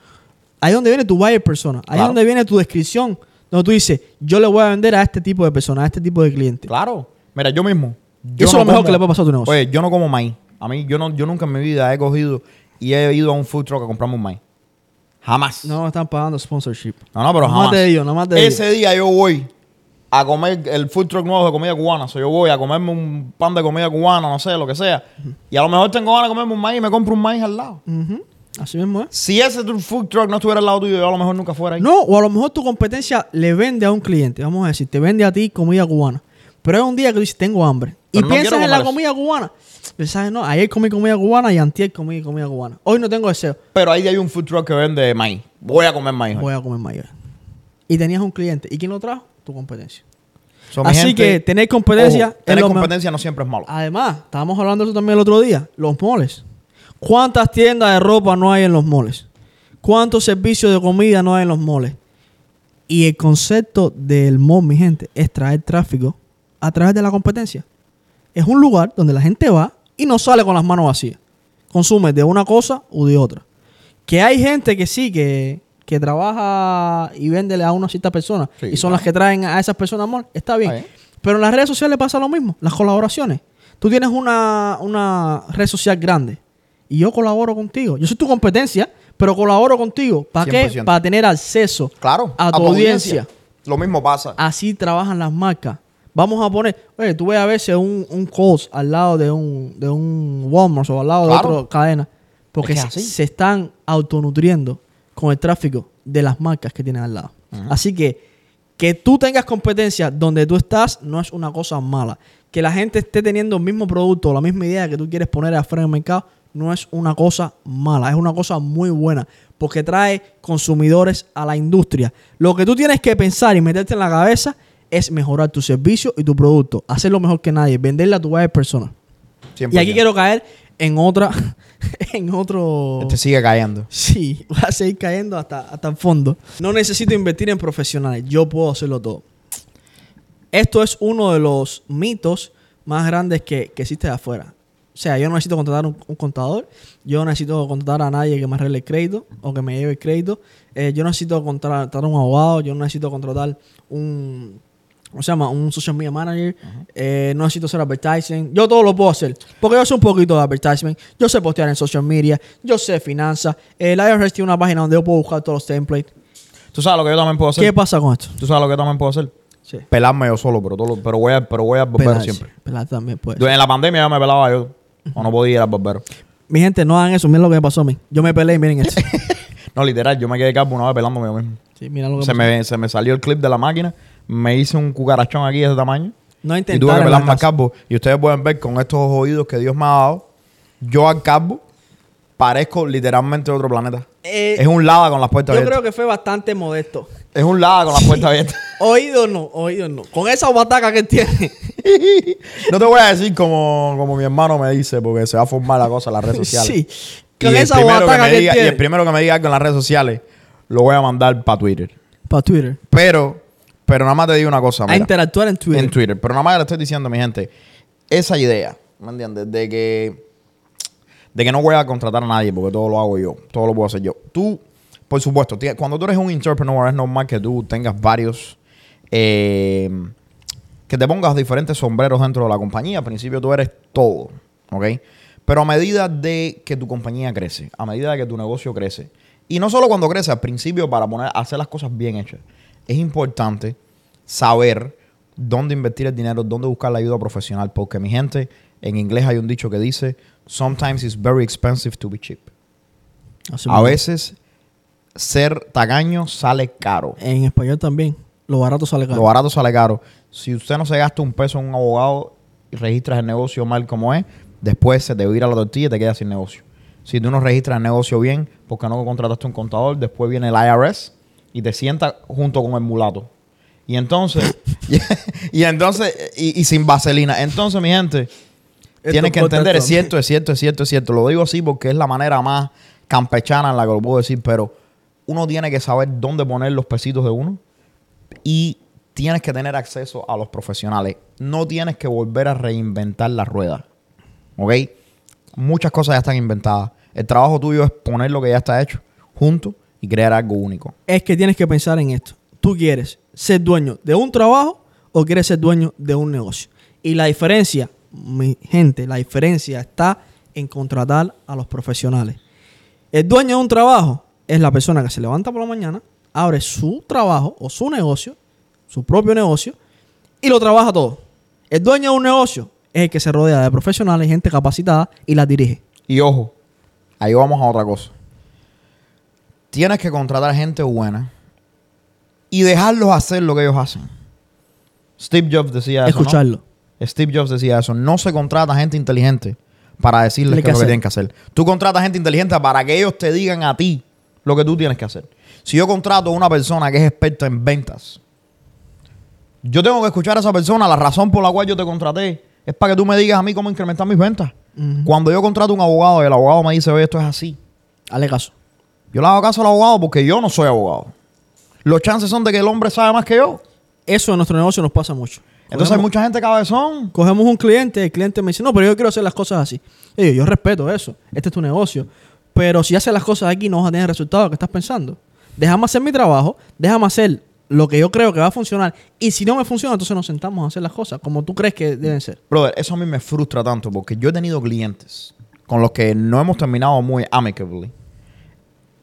Ahí es donde viene tu buyer persona. Ahí es Claro. donde viene tu descripción. Donde tú dices, yo le voy a vender a este tipo de persona, a este tipo de cliente. Claro. Mira, yo mismo. Eso es lo mejor que le puede pasar a tu negocio. Oye, yo no como maíz. A mí, yo, no, yo nunca en mi vida he cogido y he ido a un food truck a comprarme un maíz. Jamás. No están pagando sponsorship. No, no, pero jamás. más de ellos, nada más de Ese día yo voy a comer el food truck nuevo de comida cubana. O sea, yo voy a comerme un pan de comida cubana, no sé, lo que sea. Y a lo mejor tengo ganas de comerme un maíz y me compro un maíz al lado. Ujú. Así mismo es. Si ese food truck no estuviera al lado tuyo, yo a lo mejor nunca fuera ahí. No, o a lo mejor tu competencia le vende a un cliente, vamos a decir, te vende a ti comida cubana. Pero es un día que dices, tengo hambre. Y no piensas en la comida cubana. Pensás, no, ayer comí comida cubana y antier comí comida cubana. Hoy no tengo deseo. Pero ahí hay un food truck que vende maíz. Voy a comer maíz. hoy. Voy a comer mayor. Y tenías un cliente. ¿Y quién lo trajo? Tu competencia. So, Así gente, que tener competencia ojo, tener competencia no siempre es malo. Además, estábamos hablando de eso también el otro día. Los moles. ¿Cuántas tiendas de ropa no hay en los moles? ¿Cuántos servicios de comida no hay en los moles? Y el concepto del mall, mi gente, es traer tráfico a través de la competencia. Es un lugar donde la gente va y no sale con las manos vacías. Consume de una cosa u de otra. Que hay gente que sí, que, que trabaja y vende a una cierta persona Sí, y son claro. las que traen a esas personas al mall. Está bien. Está bien. Pero en las redes sociales pasa lo mismo, las colaboraciones. Tú tienes una, una red social grande y yo colaboro contigo. Yo soy tu competencia, pero colaboro contigo. ¿Para qué? 100%. Para tener acceso Claro. a tu audiencia. Lo mismo pasa. Así trabajan las marcas. Vamos a poner, oye, tú ves a veces un, un Kohl's al lado de un, de un Walmart o al lado Claro. de otra cadena. Porque Es que se, se están autonutriendo con el tráfico de las marcas que tienen al lado. Así que que tú tengas competencia donde tú estás no es una cosa mala. Que la gente esté teniendo el mismo producto o la misma idea que tú quieres poner afuera en el mercado no es una cosa mala, es una cosa muy buena porque trae consumidores a la industria. Lo que tú tienes que pensar y meterte en la cabeza es mejorar tu servicio y tu producto, hacerlo mejor que nadie, venderle a tu buyer persona. Y aquí 100%. quiero caer en otra, en otro... Este sigue cayendo. Sí, voy a seguir cayendo hasta, hasta el fondo. No necesito invertir en profesionales, yo puedo hacerlo todo. Esto es uno de los mitos más grandes que, que existe de afuera. O sea, yo no necesito contratar un, un contador, yo no necesito contratar a nadie que me arregle el crédito o que me lleve el crédito, eh, yo no necesito contratar a un abogado, yo no necesito contratar un, ¿cómo se llama? Un social media manager. Eh, no necesito hacer advertising. Yo todo lo puedo hacer. Porque yo sé un poquito de advertisement. Yo sé postear en social media. Yo sé finanzas. El IRS tiene una página donde yo puedo buscar todos los templates. ¿Tú sabes lo que yo también puedo hacer? ¿Qué pasa con esto? ¿Tú sabes lo que yo también puedo hacer? Sí. Pelarme yo solo, pero, todo lo- pero, voy, a, pero voy a Pelarse. siempre. Pelar también. Yo en la pandemia ya me pelaba yo. O no podía ir al barbero. Mi gente, no hagan eso. Miren lo que me pasó a mí. Yo me peleé y miren esto. No, literal, yo me quedé calvo una vez pelándome yo mismo. sí, mira lo que Se pasó. me, se me salió el clip de la máquina, me hice un cucarachón aquí de ese tamaño No y intentar tuve que al casa. calvo. Y ustedes pueden ver con estos oídos que Dios me ha dado, yo al calvo parezco literalmente de otro planeta. Eh, es un lava con las puertas Yo abiertas. creo que fue bastante modesto. Es un lava con las puertas abiertas. Oído no, oído no. Con esa bataca que tiene. no te voy a decir como, como mi hermano me dice, porque se va a formar la cosa en las redes sociales. sí. Y Con el, esa que bataca que diga, y el primero que me diga algo en las redes sociales, lo voy a mandar para Twitter. Para Twitter. Pero, pero nada más te digo una cosa. A mira. interactuar en Twitter. en Twitter. Pero nada más le estoy diciendo, mi gente, esa idea, ¿me entiendes? De que, de que no voy a contratar a nadie porque todo lo hago yo, todo lo puedo hacer yo. Tú, por supuesto, cuando tú eres un entrepreneur es normal que tú tengas varios, eh, que te pongas diferentes sombreros dentro de la compañía. Al principio tú eres todo, ¿ok? Pero a medida de que tu compañía crece, a medida de que tu negocio crece, y no solo cuando crece, al principio para poner, hacer las cosas bien hechas, es importante saber dónde invertir el dinero, dónde buscar la ayuda profesional, porque mi gente, en inglés hay un dicho que dice, sometimes it's very expensive to be cheap. Así A veces ser tacaño sale caro. En español también. Lo barato sale caro. Lo barato sale caro. Si usted no se gasta un peso en un abogado y registras el negocio mal como es, después se te vira la tortilla y te quedas sin negocio. Si tú no registras el negocio bien, porque no contrataste un contador, después viene el IRS y te sienta junto con el mulato. Y entonces, y, entonces, y, y sin vaselina. Entonces, mi gente, tienes que entender, es cierto, es cierto, es cierto, es cierto. Lo digo así porque es la manera más campechana en la que lo puedo decir, pero uno tiene que saber dónde poner los pesitos de uno y tienes que tener acceso a los profesionales. No tienes que volver a reinventar la rueda. ¿Ok? Muchas cosas ya están inventadas. El trabajo tuyo es poner lo que ya está hecho junto y crear algo único. Es que tienes que pensar en esto. ¿Tú quieres ser dueño de un trabajo o quieres ser dueño de un negocio? Y la diferencia, mi gente, la diferencia está en contratar a los profesionales. El dueño de un trabajo es la persona que se levanta por la mañana, abre su trabajo o su negocio, su propio negocio, y lo trabaja todo. El dueño de un negocio es el que se rodea de profesionales, gente capacitada y las dirige. Y ojo, ahí vamos a otra cosa. Tienes que contratar gente buena y dejarlos hacer lo que ellos hacen. Steve Jobs decía eso. ¿no? Escucharlo. Steve Jobs decía eso. No se contrata gente inteligente para decirles qué es lo que tienen que hacer. Tú contratas gente inteligente para que ellos te digan a ti lo que tú tienes que hacer. Si yo contrato a una persona que es experta en ventas, yo tengo que escuchar a esa persona. La razón por la cual yo te contraté es para que tú me digas a mí cómo incrementar mis ventas. Cuando yo contrato a un abogado y el abogado me dice, oye, esto es así. Hazle caso. Yo le hago caso al abogado porque yo no soy abogado. Los chances son de que el hombre sabe más que yo. Eso en nuestro negocio nos pasa mucho. Entonces hay mucha gente cabezón. Cogemos un cliente, el cliente me dice, no, pero yo quiero hacer las cosas así. Y yo, yo respeto eso, este es tu negocio. Pero si haces las cosas aquí, no vas a tener el resultado que estás pensando. Déjame hacer mi trabajo, déjame hacer lo que yo creo que va a funcionar. Y si no me funciona, entonces nos sentamos a hacer las cosas como tú crees que deben ser. Brother, eso a mí me frustra tanto porque yo he tenido clientes con los que no hemos terminado muy amicably.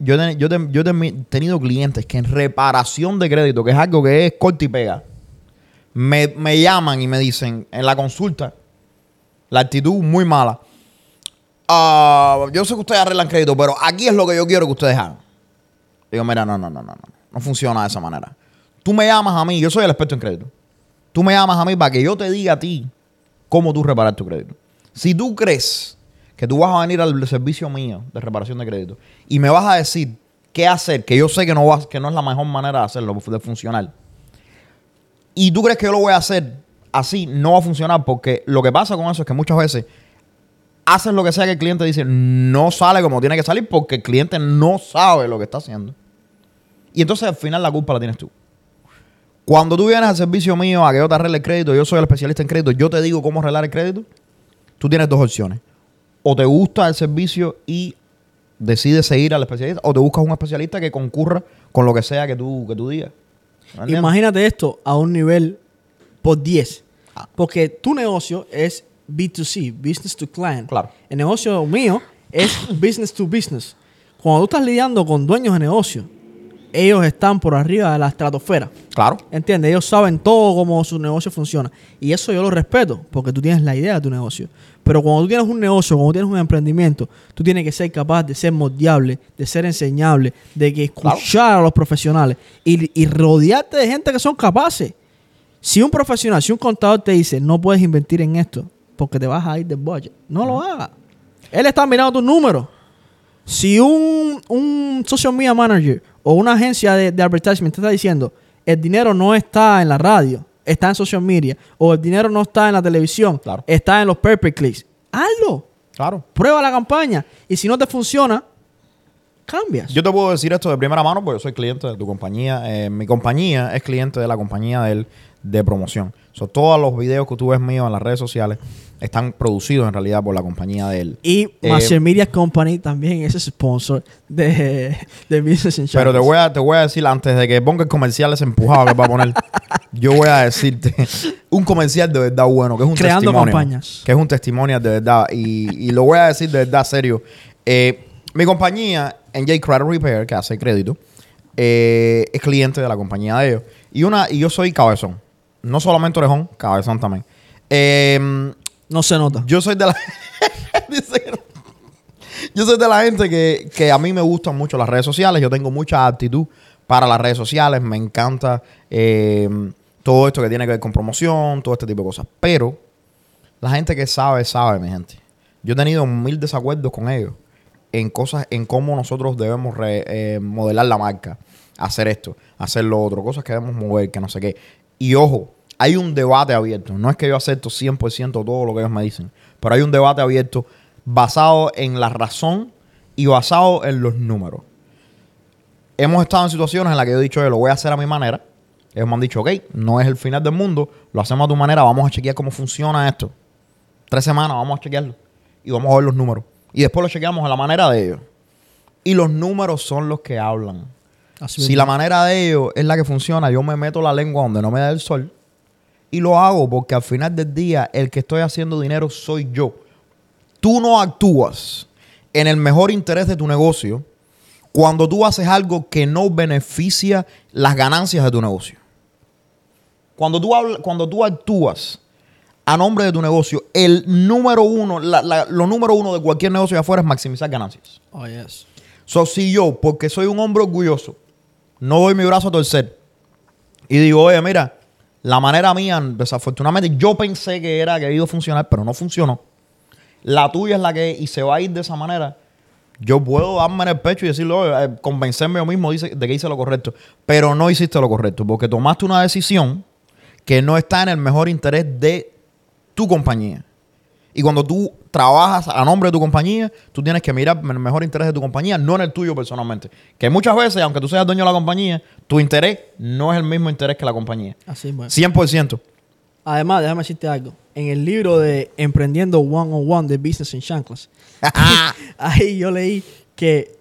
Yo, he tenido clientes que en reparación de crédito, que es algo que es corta y pega, me, me llaman y me dicen en la consulta, la actitud muy mala. "Ah, yo sé que ustedes arreglan crédito, pero aquí es lo que yo quiero que ustedes hagan. Digo, mira, no, no, no, no, no. No funciona de esa manera. Tú me llamas a mí, yo soy el experto en crédito. Tú me llamas a mí para que yo te diga a ti cómo tú reparar tu crédito. Si tú crees que tú vas a venir al servicio mío de reparación de crédito y me vas a decir qué hacer, que yo sé que no, vas, que no es la mejor manera de hacerlo, de funcionar, y tú crees que yo lo voy a hacer así, no va a funcionar porque lo que pasa con eso es que muchas veces haces lo que sea que el cliente dice, no sale como tiene que salir porque el cliente no sabe lo que está haciendo. Y entonces al final la culpa la tienes tú. Cuando tú vienes al servicio mío a que yo te arregle el crédito, yo soy el especialista en crédito, yo te digo cómo arreglar el crédito, tú tienes dos opciones. O te gusta el servicio y decides seguir al especialista, o te buscas un especialista que concurra con lo que sea que tú, que tú digas. Imagínate esto a un nivel por 10. Ah. Porque tu negocio es B2C, business to client. Claro. El negocio mío es business to business. Cuando tú estás lidiando con dueños de negocio, ellos están por arriba de la estratosfera. Claro. ¿Entiendes? Ellos saben todo cómo su negocio funciona. Y eso yo lo respeto, porque tú tienes la idea de tu negocio. Pero cuando tú tienes un negocio, cuando tienes un emprendimiento, tú tienes que ser capaz de ser moldeable, de ser enseñable, de que escuchar a los profesionales y, y rodearte de gente que son capaces. Si un profesional, si un contador te dice, no puedes invertir en esto porque te vas a ir del budget, no lo hagas. Él está mirando tus números. Si un, un social media manager o una agencia de, de advertisement te está diciendo, el dinero no está en la radio, está en social media, o el dinero no está en la televisión, Claro. está en los perfect clicks, hazlo. Claro. Prueba la campaña. Y si no te funciona, cambias. Yo te puedo decir esto de primera mano porque yo soy cliente de tu compañía. Eh, mi compañía es cliente de la compañía de él de promoción. So, todos los videos que tú ves míos en las redes sociales están producidos en realidad por la compañía de él. y Eh, Master Media Company también es sponsor de, de Business Insurance. Pero te voy, a, te voy a decir antes de que ponga el comercial ese empujado que va a poner, yo voy a decirte un comercial de verdad bueno, que es un Creando testimonio. campañas. Que es un testimonio de verdad. Y, y lo voy a decir de verdad serio. Eh, mi compañía, NJ Credit Repair, que hace crédito, eh, es cliente de la compañía de ellos. Y, una, y yo soy cabezón. No solamente orejón, cabezón también. Eh, No se nota. yo soy de la. Yo soy de la gente que, que a mí me gustan mucho las redes sociales. Yo tengo mucha aptitud para las redes sociales. Me encanta eh, todo esto que tiene que ver con promoción, todo este tipo de cosas. Pero la gente que sabe, sabe, mi gente. Yo he tenido mil desacuerdos con ellos en cosas, en cómo nosotros debemos re- eh, modelar la marca, hacer esto, hacer lo otro, cosas que debemos mover, que no sé qué. Y ojo, hay un debate abierto. No es que yo acepto 100% todo lo que ellos me dicen, pero hay un debate abierto basado en la razón y basado en los números. Hemos estado en situaciones en las que yo he dicho, yo lo voy a hacer a mi manera. Ellos me han dicho, ok, no es el final del mundo, lo hacemos a tu manera, vamos a chequear cómo funciona esto. Tres semanas, vamos a chequearlo. Y vamos a ver los números. Y después lo chequeamos a la manera de ellos. Y los números son los que hablan. Así Si la manera de ellos es la que funciona, yo me meto la lengua donde no me da el sol y lo hago porque al final del día el que estoy haciendo dinero soy yo. Tú no actúas en el mejor interés de tu negocio cuando tú haces algo que no beneficia las ganancias de tu negocio. Cuando tú, cuando tú actúas a nombre de tu negocio, el número uno, la- la- lo número uno de cualquier negocio de afuera es maximizar ganancias. Oh, yes. So, si yo, porque soy un hombre orgulloso, no doy mi brazo a torcer y digo, oye, mira, la manera mía, desafortunadamente, yo pensé que era que iba a funcionar, pero no funcionó. La tuya es la que, y se va a ir de esa manera. Yo puedo darme en el pecho y decirle, oye, eh, convencerme yo mismo de que hice lo correcto, pero no hiciste lo correcto, porque tomaste una decisión que no está en el mejor interés de tu compañía. Y cuando tú trabajas a nombre de tu compañía, tú tienes que mirar en el mejor interés de tu compañía, no en el tuyo personalmente. Que muchas veces, aunque tú seas dueño de la compañía, tu interés no es el mismo interés que la compañía. Así mismo. 100%. Además, déjame decirte algo. En el libro de Emprendiendo One on One de Business in Chanclas, ahí yo leí que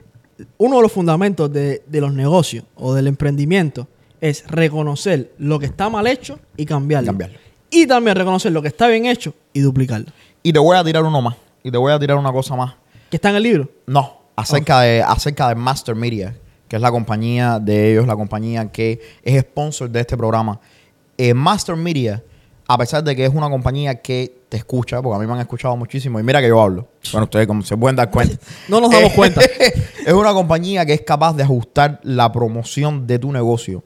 uno de los fundamentos de, de los negocios o del emprendimiento es reconocer lo que está mal hecho y cambiarlo. Cambiarlo. Y también reconocer lo que está bien hecho y duplicarlo. Y te voy a tirar uno más. Y te voy a tirar una cosa más. Que está en el libro. No, acerca, de, acerca de Master Media, que es la compañía de ellos, la compañía que es sponsor de este programa. Eh, Master Media, a pesar de que es una compañía que te escucha, porque a mí me han escuchado muchísimo, y mira que yo hablo. Bueno, ustedes como se pueden dar cuenta. No nos damos cuenta. es una compañía que es capaz de ajustar la promoción de tu negocio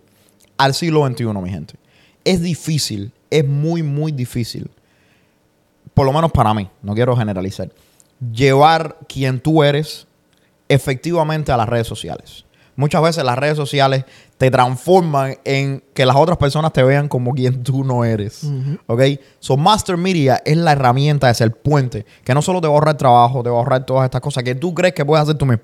al siglo XXI, mi gente. Es difícil, es muy, muy difícil. Por lo menos para mí, no quiero generalizar. Llevar quien tú eres efectivamente a las redes sociales. Muchas veces las redes sociales te transforman en que las otras personas te vean como quien tú no eres. ¿Ok? So, Master Media es la herramienta, es el puente, que no solo te va a ahorrar trabajo, te va a ahorrar todas estas cosas que tú crees que puedes hacer tú mismo.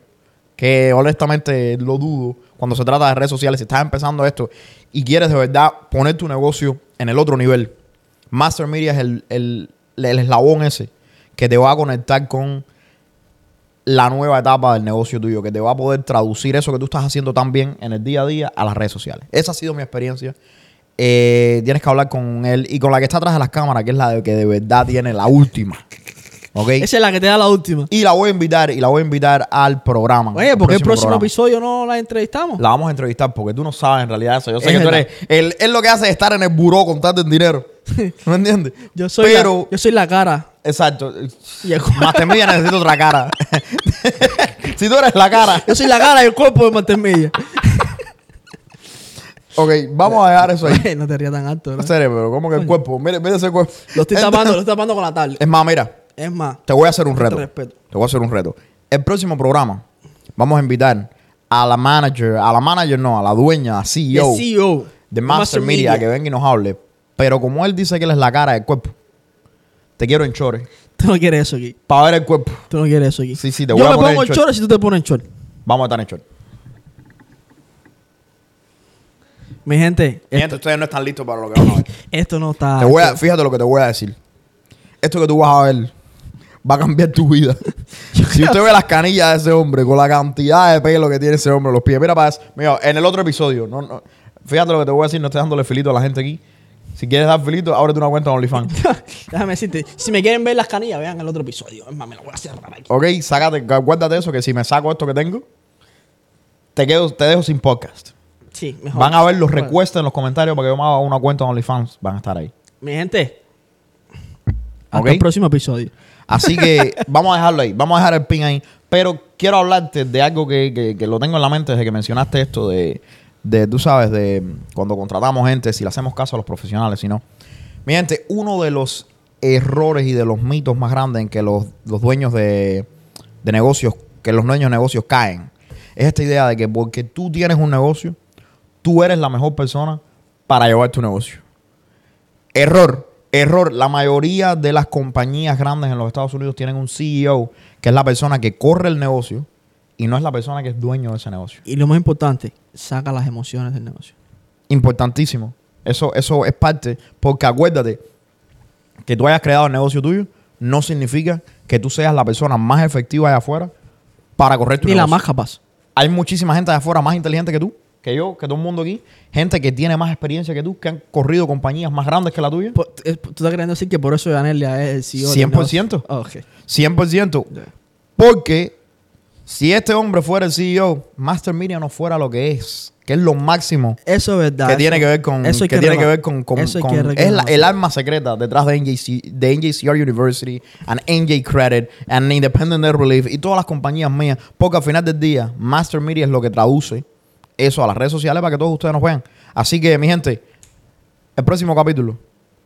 Que honestamente lo dudo cuando se trata de redes sociales. Si estás empezando esto y quieres de verdad poner tu negocio en el otro nivel, Master Media es el, el, el eslabón ese que te va a conectar con la nueva etapa del negocio tuyo, que te va a poder traducir eso que tú estás haciendo tan bien en el día a día a las redes sociales. Esa ha sido mi experiencia. eh, tienes que hablar con él y con la que está atrás de las cámaras, que es la de que de verdad tiene la última. ¿Ok? Esa es la que te da la última. Y la voy a invitar, y la voy a invitar al programa. Oye, ¿por qué el próximo programa. episodio no la entrevistamos? La vamos a entrevistar porque tú no sabes en realidad eso. Yo sé Es que tú eres. Él, él lo que hace es estar en el buró contando el dinero. ¿No me entiendes? Yo soy, Pero, la, yo soy la cara. exacto. Media necesita otra cara. si tú eres la cara. yo soy la cara y el cuerpo de Mastermedia. Ok, vamos a dejar eso ahí. no te rías tan alto, En ¿verdad? serio, pero ¿cómo que el cuerpo? Mira, mira ese cuerpo. Lo estoy Entonces- tapando, lo estoy tapando con la tablet. Es más, mira, Es más, te voy a hacer un reto. respeto. Te voy a hacer un reto. El próximo programa vamos a invitar a la manager, a la manager no, a la dueña, a CEO CEO de Master, Media, que venga y nos hable. Pero como él dice que él es la cara del cuerpo, te quiero en chores. Tú no quieres eso aquí. Para ver el cuerpo. Tú no quieres eso aquí. Sí, sí, te Yo voy a me poner pongo en el short. chore si tú te pones el chore. Vamos a estar en chores. Mi gente, Mi gente, ustedes no están listos para lo que van a ver. esto no está. Te voy a, fíjate lo que te voy a decir. Esto que tú vas a ver va a cambiar tu vida. si usted ve las canillas de ese hombre con la cantidad de pelo que tiene ese hombre en los pies. Mira, para eso. Mira, en el otro episodio. No, no, fíjate lo que te voy a decir. No estés dándole filito a la gente aquí. Si quieres dar filito, ábrete una cuenta en OnlyFans. Déjame decirte, si me quieren ver las canillas, vean el otro episodio. Es más, me lo voy a cerrar aquí. ok, sácate, guárdate eso. Que si me saco esto que tengo, te, quedo, te dejo sin podcast. Sí, mejor. Van a ver los requests en los comentarios para que yo me haga una cuenta en OnlyFans. Van a estar ahí. Mi gente, hasta Ok. el próximo episodio. Así que vamos a dejarlo ahí, vamos a dejar el pin ahí. Pero quiero hablarte de algo que, que- que lo tengo en la mente desde que mencionaste esto de, de, tú sabes, de cuando contratamos gente, si le hacemos caso a los profesionales, si no. Mi gente, uno de los errores y de los mitos más grandes en que los, los dueños de, de negocios, que los dueños de negocios caen, es esta idea de que porque tú tienes un negocio, tú eres la mejor persona para llevar tu negocio. Error, error. La mayoría de las compañías grandes en los Estados Unidos tienen un CEO, que es la persona que corre el negocio y no es la persona que es dueño de ese negocio. Y lo más importante, saca las emociones del negocio. Importantísimo. Eso, eso es parte, porque acuérdate que tú hayas creado el negocio tuyo, no significa que tú seas la persona más efectiva allá afuera para correr tu Ni la negocio. más capaz. Hay muchísima gente allá afuera más inteligente que tú, que yo, que todo el mundo aquí. Gente que tiene más experiencia que tú, que han corrido compañías más grandes que la tuya. Eh, ¿Tú estás queriendo decir que por eso Yanelia es el CEO? del 100%. negocio? Oh, ok. 100%. Porque si este hombre fuera el CEO, Master Media no fuera lo que es, que es lo máximo Eso es verdad. que eso- tiene que ver con eso que tiene que ver con, con- eso con- es la- el arma secreta detrás de NJC de NJCR University and NJ Credit and Independent Net Relief y todas las compañías mías porque al final del día Master Media es lo que traduce eso a las redes sociales para que todos ustedes nos vean. Así que mi gente el próximo capítulo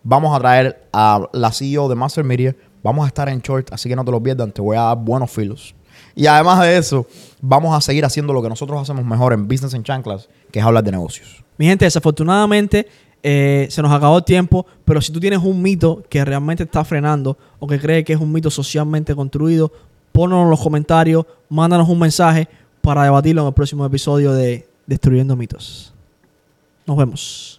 vamos a traer a la CEO de Master Media. Vamos a estar en short así que no te lo pierdan te voy a dar buenos filos y además de eso vamos a seguir haciendo lo que nosotros hacemos mejor en Business en Chanclas que es hablar de negocios Mi gente, desafortunadamente eh, se nos acabó el tiempo, pero si tú tienes un mito que realmente está frenando o que cree que es un mito socialmente construido, ponlo en los comentarios, mándanos un mensaje para debatirlo en el próximo episodio de Destruyendo Mitos. Nos vemos.